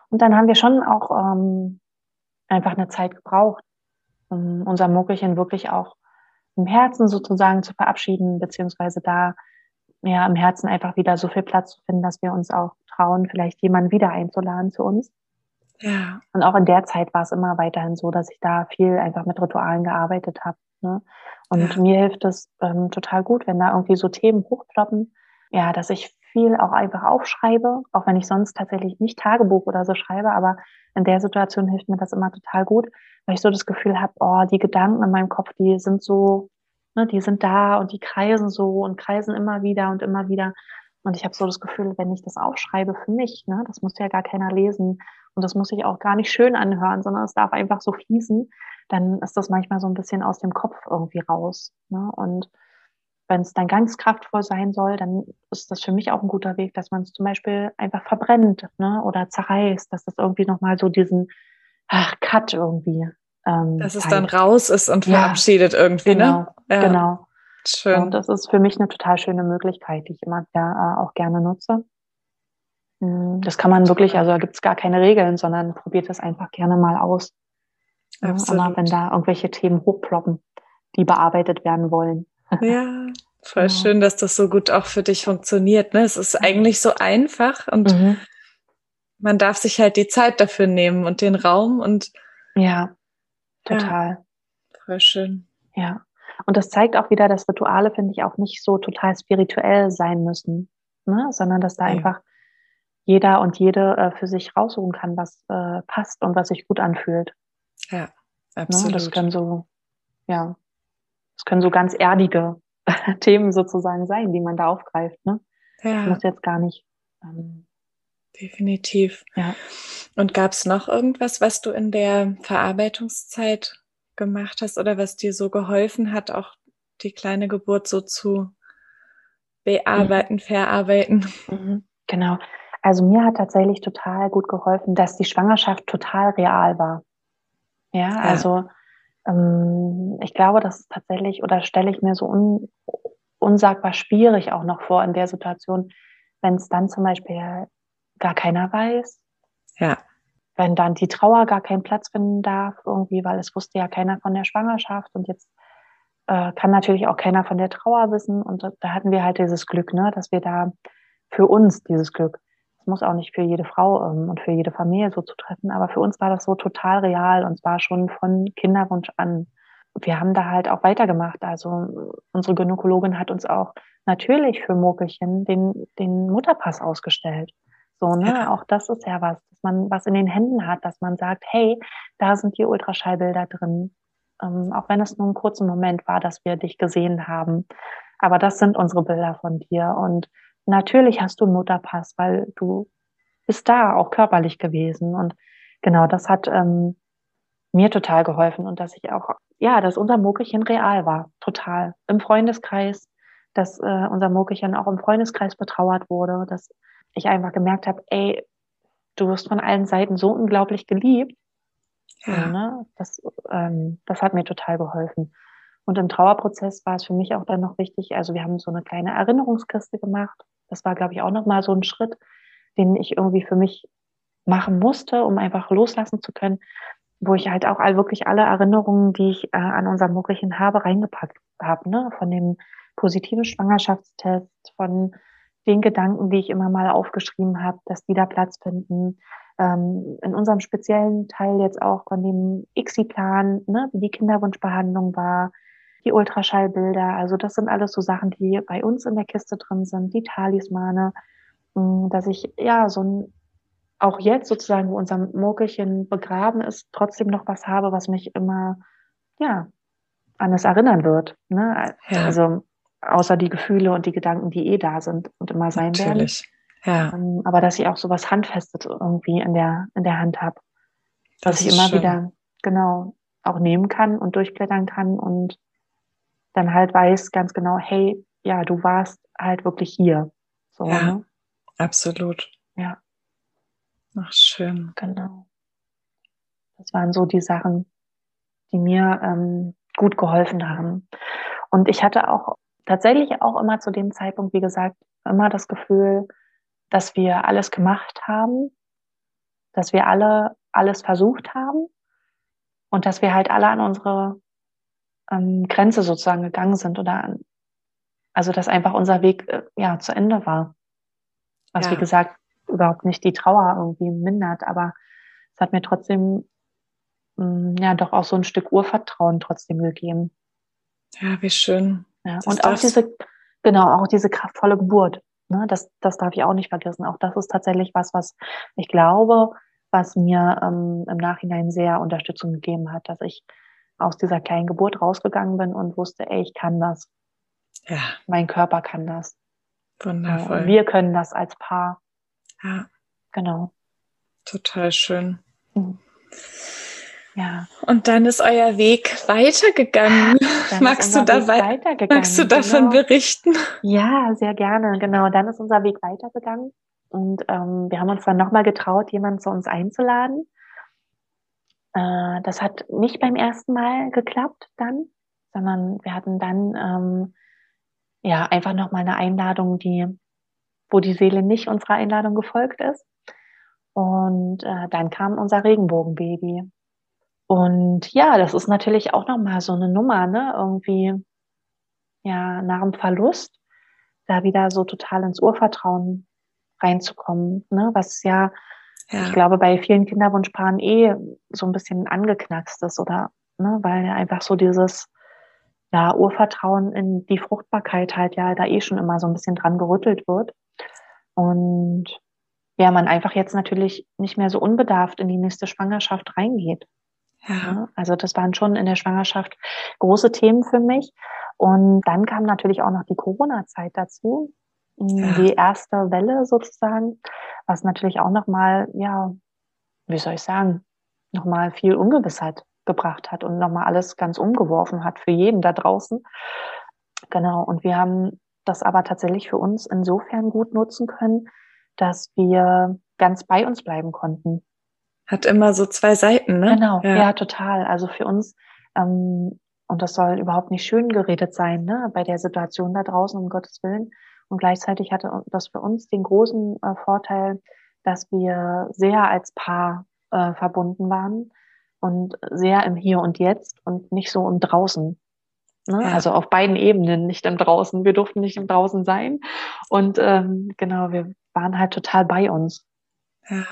Und dann haben wir schon auch ähm, einfach eine Zeit gebraucht, um unser Murkelchen wirklich auch im Herzen sozusagen zu verabschieden, beziehungsweise da ja im Herzen einfach wieder so viel Platz zu finden, dass wir uns auch trauen, vielleicht jemanden wieder einzuladen zu uns. Ja. Und auch in der Zeit war es immer weiterhin so, dass ich da viel einfach mit Ritualen gearbeitet habe. Ne? Und ja. mir hilft es ähm, total gut, wenn da irgendwie so Themen hochploppen, ja, dass ich viel auch einfach aufschreibe, auch wenn ich sonst tatsächlich nicht Tagebuch oder so schreibe, aber in der Situation hilft mir das immer total gut, weil ich so das Gefühl habe, oh, die Gedanken in meinem Kopf, die sind so, ne, die sind da und die kreisen so und kreisen immer wieder und immer wieder. Und ich habe so das Gefühl, wenn ich das aufschreibe für mich, ne, das muss ja gar keiner lesen und das muss sich auch gar nicht schön anhören, sondern es darf einfach so fließen, dann ist das manchmal so ein bisschen aus dem Kopf irgendwie raus. Ne? Und wenn es dann ganz kraftvoll sein soll, dann ist das für mich auch ein guter Weg, dass man es zum Beispiel einfach verbrennt ne? oder zerreißt, dass das irgendwie nochmal so diesen ach, Cut irgendwie. Ähm, dass es dann raus ist und verabschiedet ja, irgendwie, genau, ne? Ja. Genau. Schön. Und das ist für mich eine total schöne Möglichkeit, die ich immer ja, äh, auch gerne nutze. Hm, das kann man wirklich, also da gibt es gar keine Regeln, sondern probiert das einfach gerne mal aus. Absolut. Aber wenn da irgendwelche Themen hochploppen, die bearbeitet werden wollen. Ja, voll ja. schön, dass das so gut auch für dich funktioniert. Ne? Es ist eigentlich so einfach und mhm. man darf sich halt die Zeit dafür nehmen und den Raum und ja, total. Ja, voll schön. Ja. Und das zeigt auch wieder, dass Rituale, finde ich, auch nicht so total spirituell sein müssen, ne? sondern dass da ja. einfach jeder und jede äh, für sich raussuchen kann, was äh, passt und was sich gut anfühlt. Ja, absolut. Ne? Das können so, ja, das können so ganz erdige <laughs> Themen sozusagen sein, die man da aufgreift. Ne? Ja. Das muss jetzt gar nicht. Ähm, Definitiv. Ja. Und gab es noch irgendwas, was du in der Verarbeitungszeit gemacht hast oder was dir so geholfen hat, auch die kleine Geburt so zu bearbeiten, mhm. verarbeiten? Mhm. Genau. Also mir hat tatsächlich total gut geholfen, dass die Schwangerschaft total real war. Ja, ja. also ähm, ich glaube, das ist tatsächlich, oder stelle ich mir so un, unsagbar schwierig auch noch vor in der Situation, wenn es dann zum Beispiel gar keiner weiß. Ja. Wenn dann die Trauer gar keinen Platz finden darf, irgendwie, weil es wusste ja keiner von der Schwangerschaft und jetzt äh, kann natürlich auch keiner von der Trauer wissen. Und da, da hatten wir halt dieses Glück, ne, dass wir da für uns dieses Glück, muss auch nicht für jede Frau ähm, und für jede Familie so zu treffen, aber für uns war das so total real und zwar schon von Kinderwunsch an. Wir haben da halt auch weitergemacht. Also unsere Gynäkologin hat uns auch natürlich für Mokelchen den, den Mutterpass ausgestellt. So, ne? Ja. Auch das ist ja was, dass man was in den Händen hat, dass man sagt, hey, da sind die Ultraschallbilder drin. Ähm, auch wenn es nur einen kurzen Moment war, dass wir dich gesehen haben. Aber das sind unsere Bilder von dir. Und natürlich hast du einen Mutterpass, weil du bist da auch körperlich gewesen. Und genau, das hat ähm, mir total geholfen und dass ich auch, ja, dass unser Mokelchen real war, total. Im Freundeskreis, dass äh, unser Mokelchen auch im Freundeskreis betrauert wurde, dass ich einfach gemerkt habe, ey, du wirst von allen Seiten so unglaublich geliebt. Ja. ne? das, ähm, das hat mir total geholfen. Und im Trauerprozess war es für mich auch dann noch wichtig, also wir haben so eine kleine Erinnerungskiste gemacht, das war, glaube ich, auch nochmal so ein Schritt, den ich irgendwie für mich machen musste, um einfach loslassen zu können, wo ich halt auch all, wirklich alle Erinnerungen, die ich äh, an unserem Möglichen habe, reingepackt habe, ne? Von dem positiven Schwangerschaftstest, von den Gedanken, die ich immer mal aufgeschrieben habe, dass die da Platz finden. Ähm, in unserem speziellen Teil jetzt auch von dem ICSI-Plan, ne, wie die Kinderwunschbehandlung war, die Ultraschallbilder. Also das sind alles so Sachen, die bei uns in der Kiste drin sind, die Talismane, mm, dass ich ja so ein, auch jetzt sozusagen, wo unser Murkelchen begraben ist, trotzdem noch was habe, was mich immer, ja, an es erinnern wird. Ne? Ja. Also außer die Gefühle und die Gedanken, die eh da sind und immer sein Natürlich. werden. Ja. Ähm, aber dass ich auch so was Handfestes irgendwie in der, in der Hand habe. Dass ich immer schön. wieder, genau, auch nehmen kann und durchblättern kann und dann halt weiß ganz genau, hey, ja, du warst halt wirklich hier. So, ja, ne? absolut. Ja. Ach, schön. Genau. Das waren so die Sachen, die mir ähm, gut geholfen haben. Und ich hatte auch tatsächlich auch immer zu dem Zeitpunkt, wie gesagt, immer das Gefühl, dass wir alles gemacht haben, dass wir alle alles versucht haben und dass wir halt alle an unsere ähm, Grenze sozusagen gegangen sind oder an, also dass einfach unser Weg äh, ja zu Ende war. Was ja. wie gesagt überhaupt nicht die Trauer irgendwie mindert, aber es hat mir trotzdem mh, mm, ja doch auch so ein Stück Urvertrauen trotzdem gegeben. Ja, wie schön. Ja, und auch diese, genau, auch diese kraftvolle Geburt. Ne, das, das darf ich auch nicht vergessen. Auch das ist tatsächlich was, was ich glaube, was mir ähm, im Nachhinein sehr Unterstützung gegeben hat, dass ich aus dieser kleinen Geburt rausgegangen bin und wusste, ey, ich kann das. Ja. Mein Körper kann das. Wundervoll. wir können das als Paar. Ja. Genau. Total schön. Mhm. Ja. Und dann ist euer Weg weitergegangen. Dann <laughs> magst du, da wei magst du davon genau. berichten? Ja, sehr gerne. Genau, dann ist unser Weg weitergegangen. Und ähm, wir haben uns dann nochmal getraut, jemanden zu uns einzuladen. Äh, das hat nicht beim ersten Mal geklappt dann, sondern wir hatten dann ähm, ja einfach nochmal eine Einladung, die, wo die Seele nicht unserer Einladung gefolgt ist. Und äh, dann kam unser Regenbogenbaby. Und ja, das ist natürlich auch nochmal so eine Nummer, ne? Irgendwie, ja, nach dem Verlust, da wieder so total ins Urvertrauen reinzukommen, ne? Was ja, ja, ich glaube, bei vielen Kinderwunschpaaren eh so ein bisschen angeknackst ist oder, ne? Weil ja einfach so dieses, ja, Urvertrauen in die Fruchtbarkeit halt ja da eh schon immer so ein bisschen dran gerüttelt wird. Und ja, man einfach jetzt natürlich nicht mehr so unbedarft in die nächste Schwangerschaft reingeht. Ja. Also das waren schon in der Schwangerschaft große Themen für mich. Und dann kam natürlich auch noch die Corona-Zeit dazu, ja. die erste Welle sozusagen, was natürlich auch nochmal, ja, wie soll ich sagen, nochmal viel Ungewissheit gebracht hat und nochmal alles ganz umgeworfen hat für jeden da draußen. Genau. Und wir haben das aber tatsächlich für uns insofern gut nutzen können, dass wir ganz bei uns bleiben konnten hat immer so zwei Seiten, ne? Genau, ja, ja total. Also für uns, ähm, und das soll überhaupt nicht schön geredet sein, ne, bei der Situation da draußen, um Gottes Willen. Und gleichzeitig hatte das für uns den großen äh, Vorteil, dass wir sehr als Paar äh, verbunden waren und sehr im Hier und Jetzt und nicht so im Draußen. Ne? Ja. Also auf beiden Ebenen, nicht im Draußen. Wir durften nicht im Draußen sein. Und ähm, genau, wir waren halt total bei uns. Ja.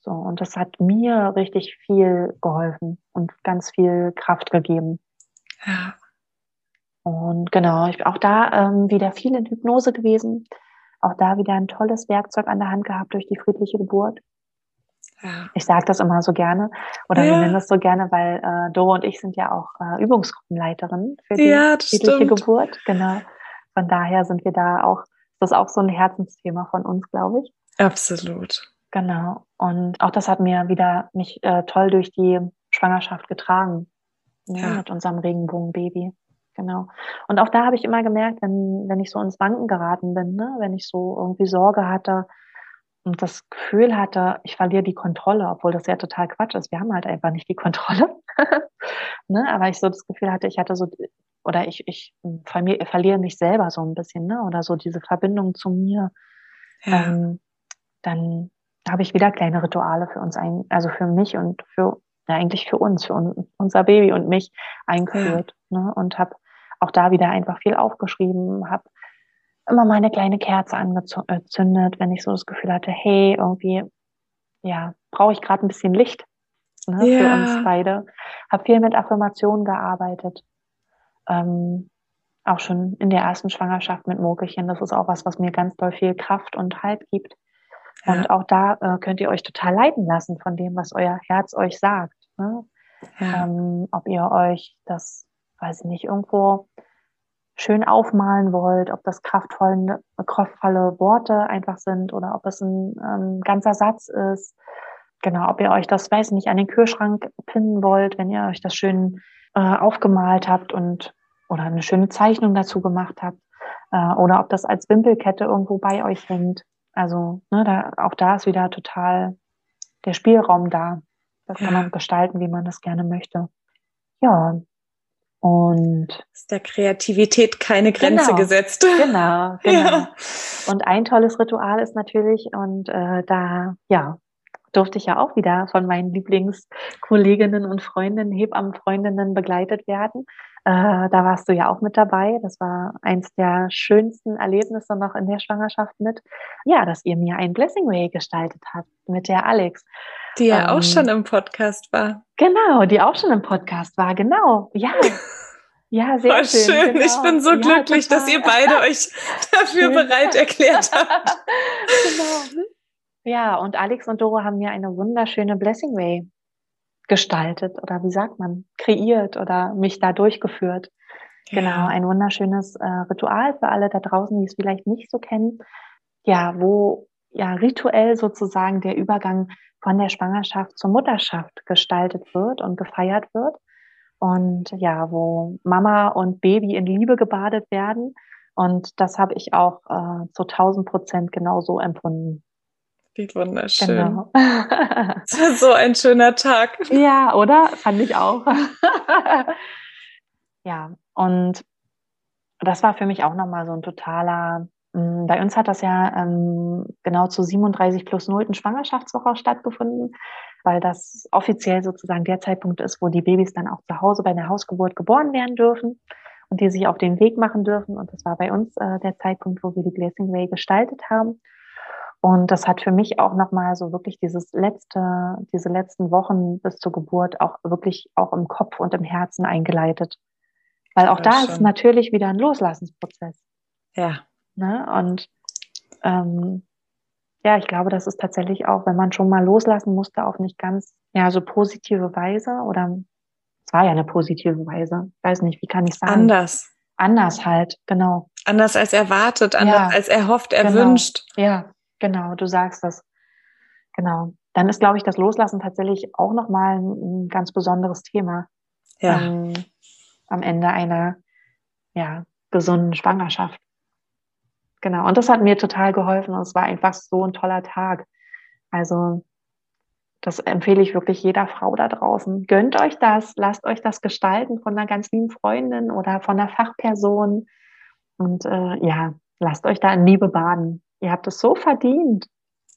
So, und das hat mir richtig viel geholfen und ganz viel Kraft gegeben. Ja. Und genau, ich bin auch da ähm, wieder viel in Hypnose gewesen. Auch da wieder ein tolles Werkzeug an der Hand gehabt durch die friedliche Geburt. Ja. Ich sage das immer so gerne oder ja. wir nennen das so gerne, weil äh, Doro und ich sind ja auch äh, Übungsgruppenleiterin für die ja, friedliche stimmt. Geburt. Genau. Von daher sind wir da auch, das ist auch so ein Herzensthema von uns, glaube ich. Absolut. Genau. Und auch das hat mir wieder mich äh, toll durch die Schwangerschaft getragen. Ja. Mit unserem Regenbogenbaby. Genau. Und auch da habe ich immer gemerkt, wenn, wenn ich so ins Wanken geraten bin, ne, wenn ich so irgendwie Sorge hatte und das Gefühl hatte, ich verliere die Kontrolle, obwohl das ja total Quatsch ist. Wir haben halt einfach nicht die Kontrolle. <laughs> ne, aber ich so das Gefühl hatte, ich hatte so, oder ich, ich verliere mich selber so ein bisschen, ne, oder so diese Verbindung zu mir. Ja. Ähm, dann habe ich wieder kleine Rituale für uns ein, also für mich und für ja, eigentlich für uns, für un, unser Baby und mich eingeführt. Ja. Ne? Und habe auch da wieder einfach viel aufgeschrieben, habe immer meine kleine Kerze angezündet, wenn ich so das Gefühl hatte, hey, irgendwie, ja, brauche ich gerade ein bisschen Licht ne, ja. für uns beide. Habe viel mit Affirmationen gearbeitet. Ähm, auch schon in der ersten Schwangerschaft mit Mokelchen. Das ist auch was, was mir ganz doll viel Kraft und Halt gibt. Und auch da äh, könnt ihr euch total leiten lassen von dem, was euer Herz euch sagt. Ne? Ja. Ähm, ob ihr euch das, weiß ich nicht, irgendwo schön aufmalen wollt, ob das kraftvolle, kraftvolle Worte einfach sind oder ob es ein ähm, ganzer Satz ist. Genau, ob ihr euch das, weiß ich nicht, an den Kühlschrank pinnen wollt, wenn ihr euch das schön äh, aufgemalt habt und oder eine schöne Zeichnung dazu gemacht habt äh, oder ob das als Wimpelkette irgendwo bei euch hängt. Also ne, da, auch da ist wieder total der Spielraum da. Das kann man gestalten, wie man das gerne möchte. Ja. Und ist der Kreativität keine Grenze genau, gesetzt. Genau, <laughs> genau. Ja. Und ein tolles Ritual ist natürlich, und äh, da, ja, durfte ich ja auch wieder von meinen Lieblingskolleginnen und Freundinnen, Hebammenfreundinnen begleitet werden. Äh, da warst du ja auch mit dabei. Das war eins der schönsten Erlebnisse noch in der Schwangerschaft mit. Ja, dass ihr mir ein Blessing Way gestaltet habt mit der Alex. Die ja ähm, auch schon im Podcast war. Genau, die auch schon im Podcast war, genau. Ja. <laughs> Ja, sehr Voll schön. schön. Genau. Ich bin so ja, glücklich, total. dass ihr beide <laughs> euch dafür bereit erklärt <laughs> habt. genau. Ja, und Alex und Doro haben mir eine wunderschöne Blessing Way gestaltet oder wie sagt man, kreiert oder mich da durchgeführt. Ja. Genau, ein wunderschönes äh, Ritual für alle da draußen, die es vielleicht nicht so kennen. Ja, wo ja rituell sozusagen der Übergang von der Schwangerschaft zur Mutterschaft gestaltet wird und gefeiert wird. Und ja, wo Mama und Baby in Liebe gebadet werden. Und das habe ich auch äh, zu 1000 Prozent genauso empfunden. Wie wunderschön. Genau. <laughs> so ein schöner Tag. Ja, oder? Fand ich auch. <laughs> ja, und das war für mich auch nochmal so ein totaler, mm, bei uns hat das ja ähm, genau zu 37 plus 0. Schwangerschaftswoche stattgefunden, weil das offiziell sozusagen der Zeitpunkt ist, wo die Babys dann auch zu Hause bei einer Hausgeburt geboren werden dürfen und die sich auf den Weg machen dürfen. Und das war bei uns äh, der Zeitpunkt, wo wir die Blessing Way gestaltet haben. Und das hat für mich auch nochmal so wirklich dieses letzte, diese letzten Wochen bis zur Geburt auch wirklich auch im Kopf und im Herzen eingeleitet. Weil auch ja, da schon. ist natürlich wieder ein Loslassensprozess. Ja. Ne? Und ähm, ja, ich glaube, das ist tatsächlich auch, wenn man schon mal loslassen musste, auf nicht ganz, ja, so positive Weise oder es war ja eine positive Weise. Ich weiß nicht, wie kann ich sagen? Anders. Anders halt, genau. Anders als erwartet, anders ja, als erhofft, erwünscht. Genau. Ja, Genau, du sagst das. Genau. Dann ist, glaube ich, das Loslassen tatsächlich auch nochmal ein, ein ganz besonderes Thema. Ja. Ähm, am Ende einer, ja, gesunden Schwangerschaft. Genau. Und das hat mir total geholfen und es war einfach so ein toller Tag. Also, das empfehle ich wirklich jeder Frau da draußen. Gönnt euch das, lasst euch das gestalten von einer ganz lieben Freundin oder von einer Fachperson. Und äh, ja, lasst euch da in Liebe baden. Ihr habt es so verdient.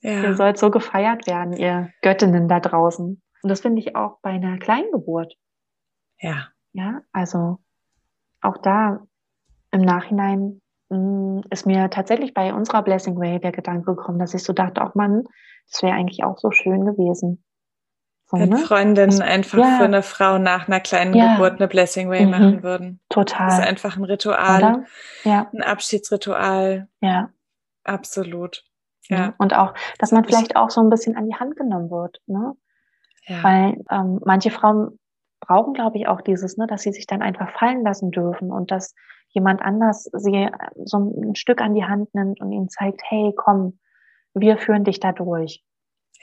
Ja. Ihr sollt so gefeiert werden, ihr Göttinnen da draußen. Und das finde ich auch bei einer Kleingeburt. Ja. Ja, also auch da im Nachhinein ist mir tatsächlich bei unserer Blessing Way der Gedanke gekommen, dass ich so dachte, auch Mann, das wäre eigentlich auch so schön gewesen. So, Wenn ne? Freundinnen das, einfach ja. für eine Frau nach einer kleinen ja. Geburt eine Blessing Way mhm. machen würden. Total. Das ist einfach ein Ritual, ja. ein Abschiedsritual. Ja. Absolut. Ja. Und auch, dass man vielleicht auch so ein bisschen an die Hand genommen wird. Ne? Ja. Weil ähm, manche Frauen brauchen, glaube ich, auch dieses, ne, dass sie sich dann einfach fallen lassen dürfen und dass jemand anders sie äh, so ein Stück an die Hand nimmt und ihnen zeigt, hey, komm, wir führen dich da durch.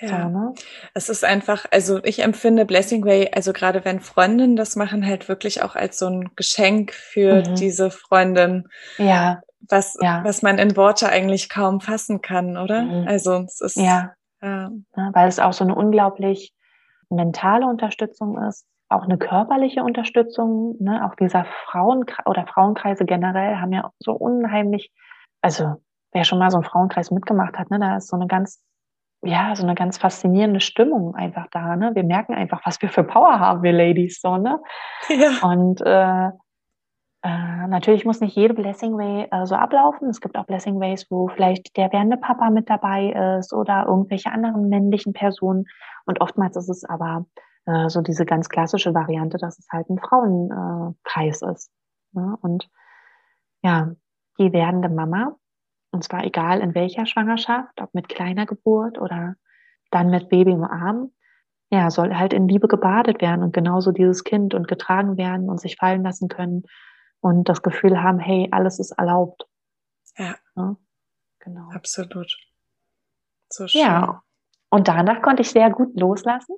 Ja, so, ne? es ist einfach, also ich empfinde Blessing Way, also gerade wenn Freundinnen das machen, halt wirklich auch als so ein Geschenk für mhm. diese Freundin. Ja was, ja. was man in Worte eigentlich kaum fassen kann, oder? Mhm. Also es ist ja. ja. weil es auch so eine unglaublich mentale Unterstützung ist, auch eine körperliche Unterstützung, ne? auch dieser Frauen oder Frauenkreise generell haben ja so unheimlich, also wer schon mal so einen Frauenkreis mitgemacht hat, ne, da ist so eine ganz ja, so eine ganz faszinierende Stimmung einfach da, ne? Wir merken einfach, was wir für Power haben, wir Ladies, so, ne? Ja. Und äh, äh, natürlich muss nicht jede Blessing Way äh, so ablaufen. Es gibt auch Blessing Ways, wo vielleicht der werdende Papa mit dabei ist oder irgendwelche anderen männlichen Personen. Und oftmals ist es aber äh, so diese ganz klassische Variante, dass es halt ein Frauenkreis ist. Ne? Und ja, die werdende Mama, und zwar egal in welcher Schwangerschaft, ob mit kleiner Geburt oder dann mit Baby im Arm, ja, soll halt in Liebe gebadet werden und genauso dieses Kind und getragen werden und sich fallen lassen können und das Gefühl haben, hey, alles ist erlaubt. Ja. ja genau. Absolut. So schön. Ja. Und danach konnte ich sehr gut loslassen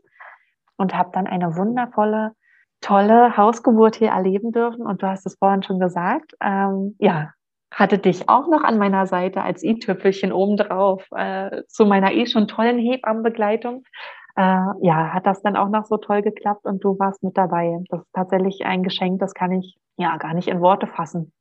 und habe dann eine wundervolle tolle Hausgeburt hier erleben dürfen. Und du hast es vorhin schon gesagt. Ähm, ja, hatte dich auch noch an meiner Seite als i-Tüpfelchen obendrauf äh, zu meiner eh schon tollen Hebammenbegleitung. Äh, ja, hat das dann auch noch so toll geklappt und du warst mit dabei. Das ist tatsächlich ein Geschenk, das kann ich ja gar nicht in Worte fassen.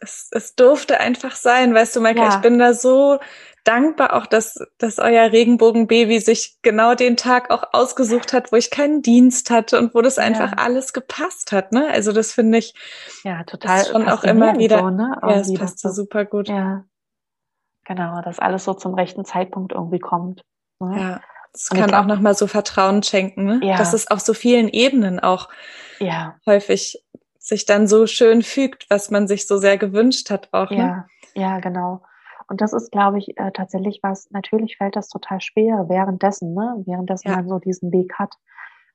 Es, es durfte einfach sein, weißt du, Maike, ja. ich bin da so dankbar auch, dass, dass euer Regenbogenbaby sich genau den Tag auch ausgesucht hat, wo ich keinen Dienst hatte und wo das einfach ja. alles gepasst hat. Ne? Also das finde ich ja total schon auch immer wieder. So, ne? Ja, es passt so super gut. Ja, genau, dass alles so zum rechten Zeitpunkt irgendwie kommt. Ne? Ja, es kann auch nochmal so Vertrauen schenken, ne? Ja. dass es auf so vielen Ebenen auch ja. häufig sich dann so schön fügt, was man sich so sehr gewünscht hat auch. Ne? Ja, ja, genau. Und das ist, glaube ich, äh, tatsächlich was, natürlich fällt das total schwer währenddessen, ne? währenddessen ja. man so diesen Weg hat,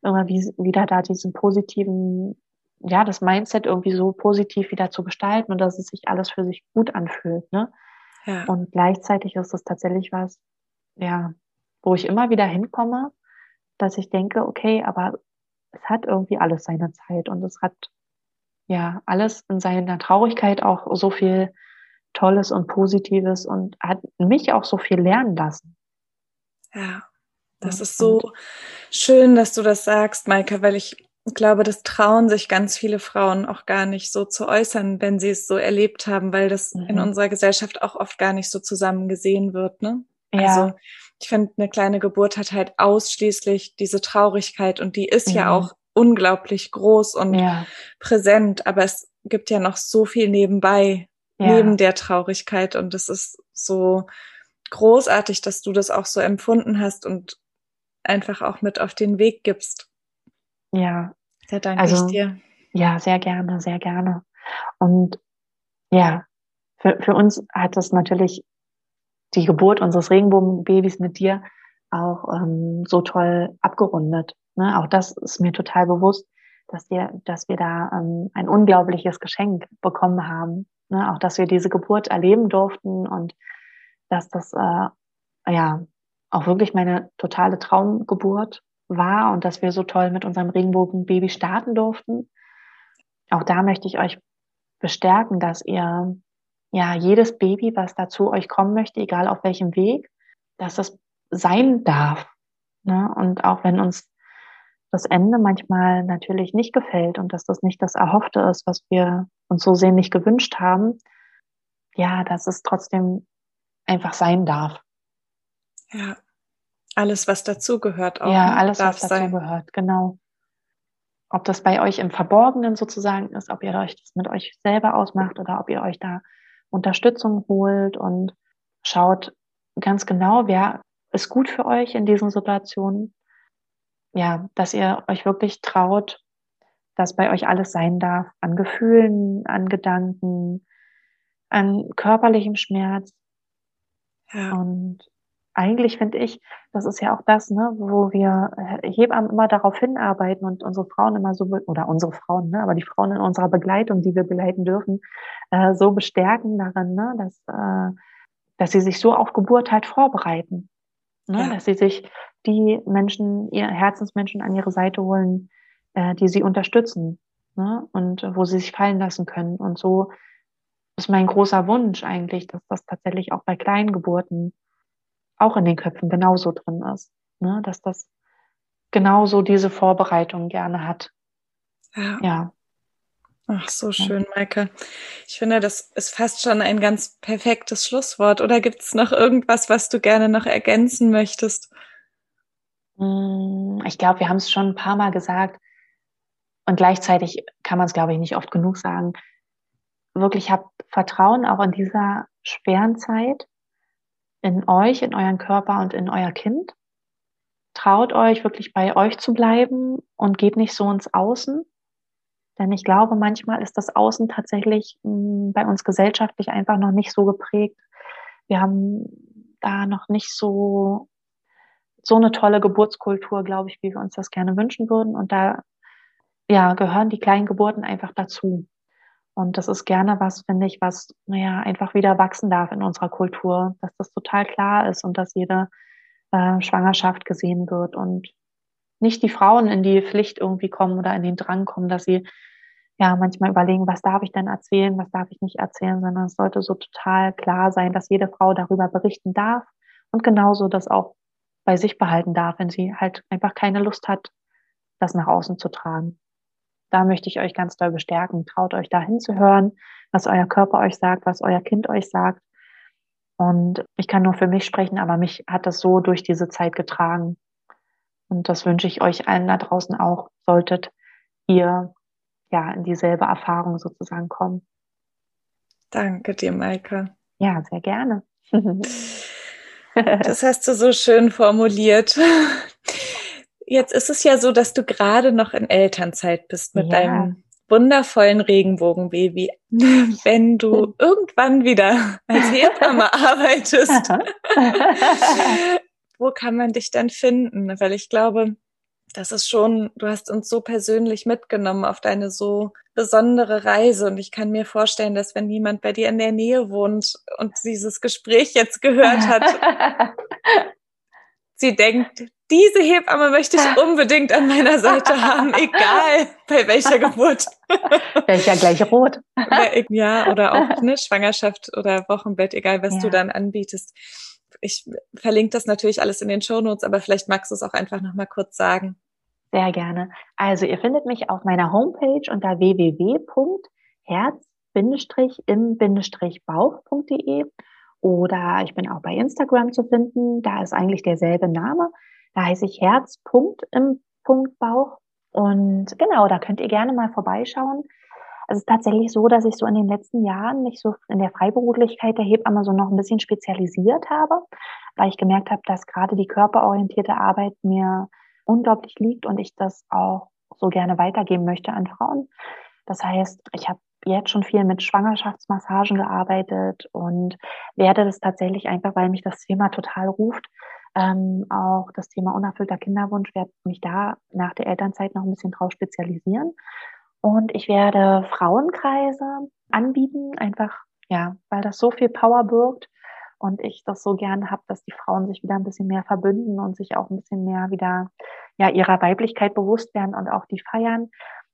immer wie, wieder da diesen positiven, ja, das Mindset irgendwie so positiv wieder zu gestalten und dass es sich alles für sich gut anfühlt. Ne? Ja. Und gleichzeitig ist es tatsächlich was, ja, wo ich immer wieder hinkomme, dass ich denke, okay, aber es hat irgendwie alles seine Zeit und es hat ja alles in seiner Traurigkeit auch so viel Tolles und Positives und hat mich auch so viel lernen lassen. Ja, das ist so schön, dass du das sagst, Maike, weil ich glaube, das trauen sich ganz viele Frauen auch gar nicht so zu äußern, wenn sie es so erlebt haben, weil das mhm. in unserer Gesellschaft auch oft gar nicht so zusammen gesehen wird. Ne? Ja. Also ich finde, eine kleine Geburt hat halt ausschließlich diese Traurigkeit und die ist mhm. ja auch unglaublich groß und ja. präsent, aber es gibt ja noch so viel nebenbei, ja. neben der Traurigkeit. Und es ist so großartig, dass du das auch so empfunden hast und einfach auch mit auf den Weg gibst. Ja. Da danke also, ich dir. Ja, sehr gerne, sehr gerne. Und ja, für, für uns hat das natürlich die Geburt unseres Regenbogenbabys mit dir auch ähm, so toll abgerundet. Ne? Auch das ist mir total bewusst, dass wir, dass wir da ähm, ein unglaubliches Geschenk bekommen haben Ne? Auch, dass wir diese Geburt erleben durften und dass das äh, ja auch wirklich meine totale Traumgeburt war und dass wir so toll mit unserem Regenbogenbaby starten durften. Auch da möchte ich euch bestärken, dass ihr ja jedes Baby, was da zu euch kommen möchte, egal auf welchem Weg, dass das sein darf. Ne? Und auch wenn uns das Ende manchmal natürlich nicht gefällt und dass das nicht das Erhoffte ist, was wir uns so sehnlich gewünscht haben, ja, dass es trotzdem einfach sein darf. Ja, alles, was dazugehört auch. Ja, ne, alles, was dazugehört, genau. Ob das bei euch im Verborgenen sozusagen ist, ob ihr euch das mit euch selber ausmacht oder ob ihr euch da Unterstützung holt und schaut ganz genau, wer ist gut für euch in diesen Situationen ja, dass ihr euch wirklich traut, dass bei euch alles sein darf, an Gefühlen, an Gedanken, an körperlichem Schmerz. Ja. Und eigentlich finde ich, das ist ja auch das, ne, wo wir Hebammen immer darauf hinarbeiten und unsere Frauen immer so, oder unsere Frauen, ne, aber die Frauen in unserer Begleitung, die wir begleiten dürfen, äh, so bestärken darin, ne, dass, äh, dass sie sich so auf Geburt halt vorbereiten. Ne, ja. Dass sie sich die Menschen, ihr Herzensmenschen an ihre Seite holen, äh, die sie unterstützen ne? und äh, wo sie sich fallen lassen können. Und so ist mein großer Wunsch eigentlich, dass das tatsächlich auch bei kleinen Geburten auch in den Köpfen genauso drin ist, ne? dass das genauso diese Vorbereitung gerne hat. Ja. ja. Ach, so schön, Maike. Ich finde, das ist fast schon ein ganz perfektes Schlusswort. Oder gibt es noch irgendwas, was du gerne noch ergänzen möchtest? Hm, ich glaube, wir haben es schon ein paar Mal gesagt und gleichzeitig kann man es, glaube ich, nicht oft genug sagen. Wirklich habt Vertrauen auch in dieser schweren Zeit in euch, in euren Körper und in euer Kind. Traut euch wirklich bei euch zu bleiben und geht nicht so ins Außen. Denn ich glaube, manchmal ist das Außen tatsächlich hm, bei uns gesellschaftlich einfach noch nicht so geprägt. Wir haben da noch nicht so so eine tolle Geburtskultur, glaube ich, wie wir uns das gerne wünschen würden. Und da ja, gehören die kleinen Geburten einfach dazu. Und das ist gerne was, finde ich, was naja, einfach wieder wachsen darf in unserer Kultur, dass das total klar ist und dass jede äh, Schwangerschaft gesehen wird und nicht die Frauen in die Pflicht irgendwie kommen oder in den Drang kommen, dass sie ja manchmal überlegen, was darf ich denn erzählen, was darf ich nicht erzählen, sondern es sollte so total klar sein, dass jede Frau darüber berichten darf und genauso das auch bei sich behalten darf, wenn sie halt einfach keine Lust hat, das nach außen zu tragen. Da möchte ich euch ganz doll bestärken. Traut euch da hinzuhören, was euer Körper euch sagt, was euer Kind euch sagt. Und ich kann nur für mich sprechen, aber mich hat das so durch diese Zeit getragen. Und das wünsche ich euch allen da draußen auch, solltet ihr ja in dieselbe Erfahrung sozusagen kommen. Danke dir, Maike. Ja, sehr gerne. <laughs> das hast du so schön formuliert. Jetzt ist es ja so, dass du gerade noch in Elternzeit bist mit ja. deinem wundervollen Regenbogenbaby. Wenn du irgendwann wieder als Hebamme arbeitest, <laughs> wo kann man dich dann finden? Weil ich glaube, das ist schon, du hast uns so persönlich mitgenommen auf deine so besondere Reise. Und ich kann mir vorstellen, dass wenn jemand bei dir in der Nähe wohnt und dieses Gespräch jetzt gehört hat, <laughs> sie denkt, diese Hebamme möchte ich unbedingt an meiner Seite haben, egal bei welcher Geburt. <laughs> Welcher gleich rot. ja, oder auch <laughs> ne, Schwangerschaft oder Wochenbett, egal was ja. du dann anbietest. Ich verlinke das natürlich alles in den Show Notes, aber vielleicht magst du es auch einfach nochmal kurz sagen. Sehr gerne. Also ihr findet mich auf meiner Homepage unter www.herz-im-bauch.de oder ich bin auch bei Instagram zu finden. Da ist eigentlich derselbe Name. Da heiße ich Herz im Bauch. Und genau, da könnt ihr gerne mal vorbeischauen. Es ist tatsächlich so, dass ich so in den letzten Jahren mich so in der Freiberuflichkeit der Hebamme so noch ein bisschen spezialisiert habe, weil ich gemerkt habe, dass gerade die körperorientierte Arbeit mir unglaublich liegt und ich das auch so gerne weitergeben möchte an Frauen. Das heißt, ich habe jetzt schon viel mit Schwangerschaftsmassagen gearbeitet und werde das tatsächlich einfach, weil mich das Thema total ruft, ähm, auch das Thema unerfüllter Kinderwunsch, werde mich da nach der Elternzeit noch ein bisschen drauf spezialisieren. Und ich werde Frauenkreise anbieten, einfach, ja, weil das so viel Power birgt und ich das so gerne habe, dass die Frauen sich wieder ein bisschen mehr verbünden und sich auch ein bisschen mehr wieder ja ihrer Weiblichkeit bewusst werden und auch die feiern.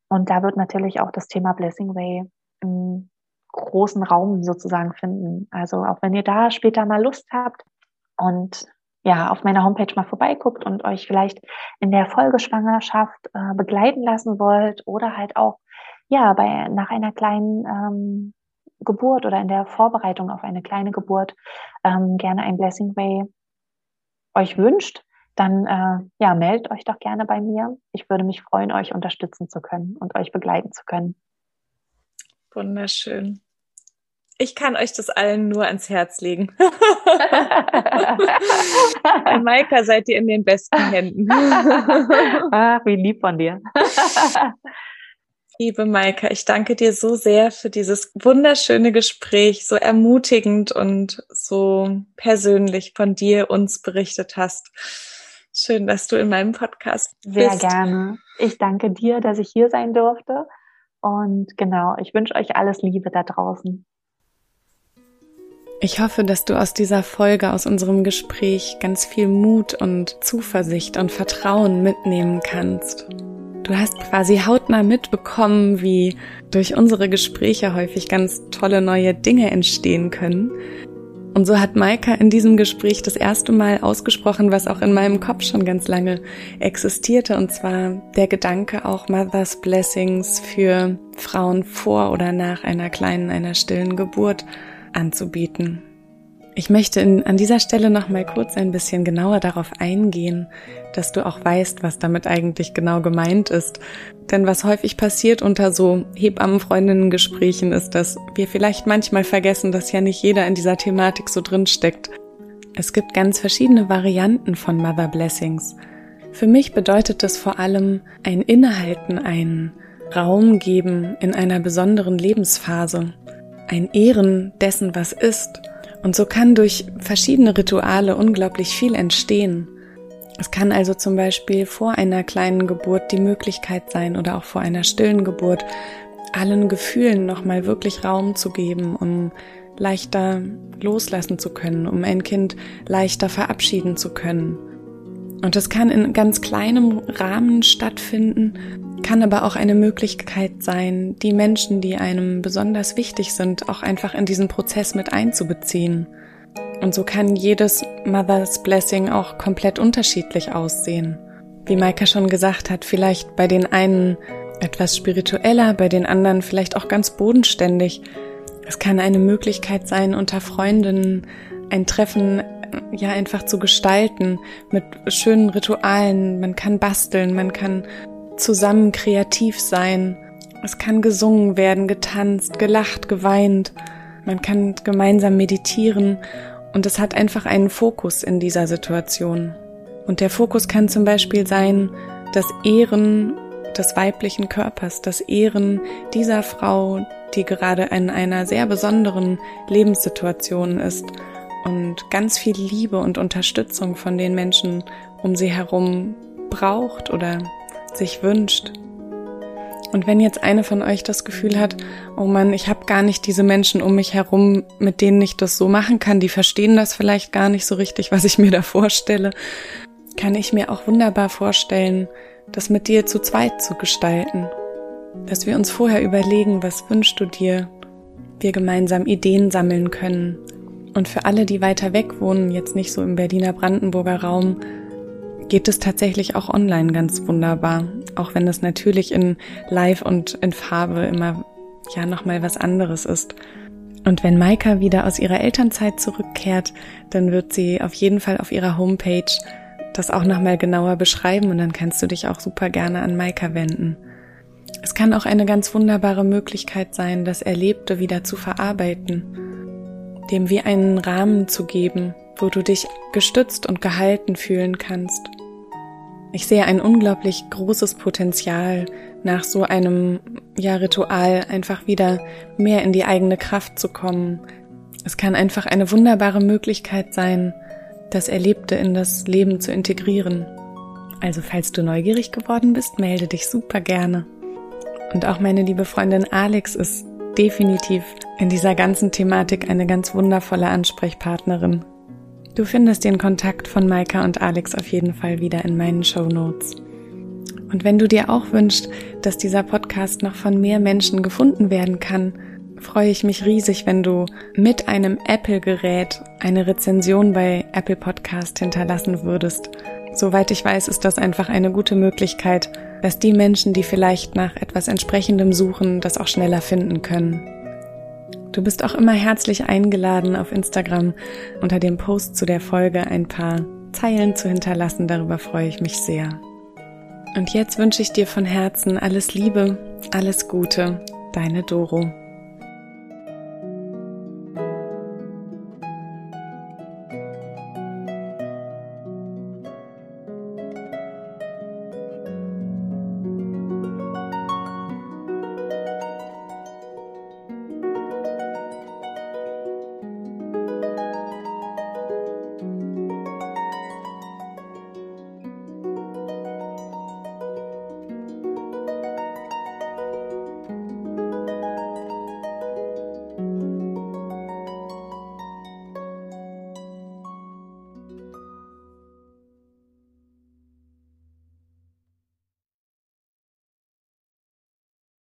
Und da wird natürlich auch das Thema Blessing Way im großen Raum sozusagen finden. Also auch wenn ihr da später mal Lust habt und ja, auf meiner Homepage mal vorbeiguckt und euch vielleicht in der Folgeschwangerschaft äh, begleiten lassen wollt oder halt auch ja bei nach einer kleinen ähm, Geburt oder in der Vorbereitung auf eine kleine Geburt ähm, gerne ein Blessing Way euch wünscht, dann äh, ja, meldet euch doch gerne bei mir. Ich würde mich freuen, euch unterstützen zu können und euch begleiten zu können. Wunderschön. Ich kann euch das allen nur ans Herz legen. <laughs> Bei Maika seid ihr in den besten Händen. Ach, wie lieb von dir. Liebe Maika, ich danke dir so sehr für dieses wunderschöne Gespräch, so ermutigend und so persönlich von dir uns berichtet hast. Schön, dass du in meinem Podcast bist. Sehr gerne. Ich danke dir, dass ich hier sein durfte. Und genau, ich wünsche euch alles Liebe da draußen. Ich hoffe, dass du aus dieser Folge, aus unserem Gespräch ganz viel Mut und Zuversicht und Vertrauen mitnehmen kannst. Du hast quasi hautnah mitbekommen, wie durch unsere Gespräche häufig ganz tolle neue Dinge entstehen können. Und so hat Maika in diesem Gespräch das erste Mal ausgesprochen, was auch in meinem Kopf schon ganz lange existierte, und zwar der Gedanke auch Mother's Blessings für Frauen vor oder nach einer kleinen, einer stillen Geburt anzubieten. Ich möchte in, an dieser Stelle noch mal kurz ein bisschen genauer darauf eingehen, dass du auch weißt, was damit eigentlich genau gemeint ist. Denn was häufig passiert unter so Hebammenfreundinnen-Gesprächen ist, dass wir vielleicht manchmal vergessen, dass ja nicht jeder in dieser Thematik so drin steckt. Es gibt ganz verschiedene Varianten von Mother Blessings. Für mich bedeutet das vor allem ein Innehalten, ein Raum geben in einer besonderen Lebensphase, ein Ehren dessen, was ist und so kann durch verschiedene Rituale unglaublich viel entstehen. Es kann also zum Beispiel vor einer kleinen Geburt die Möglichkeit sein oder auch vor einer stillen Geburt, allen Gefühlen nochmal wirklich Raum zu geben, um leichter loslassen zu können, um ein Kind leichter verabschieden zu können. Und es kann in ganz kleinem Rahmen stattfinden, kann aber auch eine Möglichkeit sein, die Menschen, die einem besonders wichtig sind, auch einfach in diesen Prozess mit einzubeziehen. Und so kann jedes Mother's Blessing auch komplett unterschiedlich aussehen. Wie Maika schon gesagt hat, vielleicht bei den einen etwas spiritueller, bei den anderen vielleicht auch ganz bodenständig. Es kann eine Möglichkeit sein, unter Freundinnen ein Treffen ja einfach zu gestalten mit schönen Ritualen. Man kann basteln, man kann zusammen kreativ sein. Es kann gesungen werden, getanzt, gelacht, geweint. Man kann gemeinsam meditieren und es hat einfach einen Fokus in dieser Situation. Und der Fokus kann zum Beispiel sein, das Ehren des weiblichen Körpers, das Ehren dieser Frau, die gerade in einer sehr besonderen Lebenssituation ist und ganz viel Liebe und Unterstützung von den Menschen um sie herum braucht oder sich wünscht. Und wenn jetzt eine von euch das Gefühl hat, oh Mann, ich habe gar nicht diese Menschen um mich herum, mit denen ich das so machen kann, die verstehen das vielleicht gar nicht so richtig, was ich mir da vorstelle, kann ich mir auch wunderbar vorstellen, das mit dir zu zweit zu gestalten. Dass wir uns vorher überlegen, was wünschst du dir, wir gemeinsam Ideen sammeln können. Und für alle, die weiter weg wohnen, jetzt nicht so im Berliner Brandenburger Raum, geht es tatsächlich auch online ganz wunderbar. Auch wenn es natürlich in Live und in Farbe immer ja nochmal was anderes ist. Und wenn Maika wieder aus ihrer Elternzeit zurückkehrt, dann wird sie auf jeden Fall auf ihrer Homepage das auch nochmal genauer beschreiben und dann kannst du dich auch super gerne an Maika wenden. Es kann auch eine ganz wunderbare Möglichkeit sein, das Erlebte wieder zu verarbeiten, dem wie einen Rahmen zu geben, wo du dich gestützt und gehalten fühlen kannst. Ich sehe ein unglaublich großes Potenzial, nach so einem ja, Ritual einfach wieder mehr in die eigene Kraft zu kommen. Es kann einfach eine wunderbare Möglichkeit sein, das Erlebte in das Leben zu integrieren. Also falls du neugierig geworden bist, melde dich super gerne. Und auch meine liebe Freundin Alex ist definitiv in dieser ganzen Thematik eine ganz wundervolle Ansprechpartnerin. Du findest den Kontakt von Maika und Alex auf jeden Fall wieder in meinen Show Notes. Und wenn du dir auch wünschst, dass dieser Podcast noch von mehr Menschen gefunden werden kann, freue ich mich riesig, wenn du mit einem Apple-Gerät eine Rezension bei Apple Podcast hinterlassen würdest. Soweit ich weiß, ist das einfach eine gute Möglichkeit, dass die Menschen, die vielleicht nach etwas entsprechendem suchen, das auch schneller finden können. Du bist auch immer herzlich eingeladen, auf Instagram unter dem Post zu der Folge ein paar Zeilen zu hinterlassen. Darüber freue ich mich sehr. Und jetzt wünsche ich dir von Herzen alles Liebe, alles Gute, deine Doro.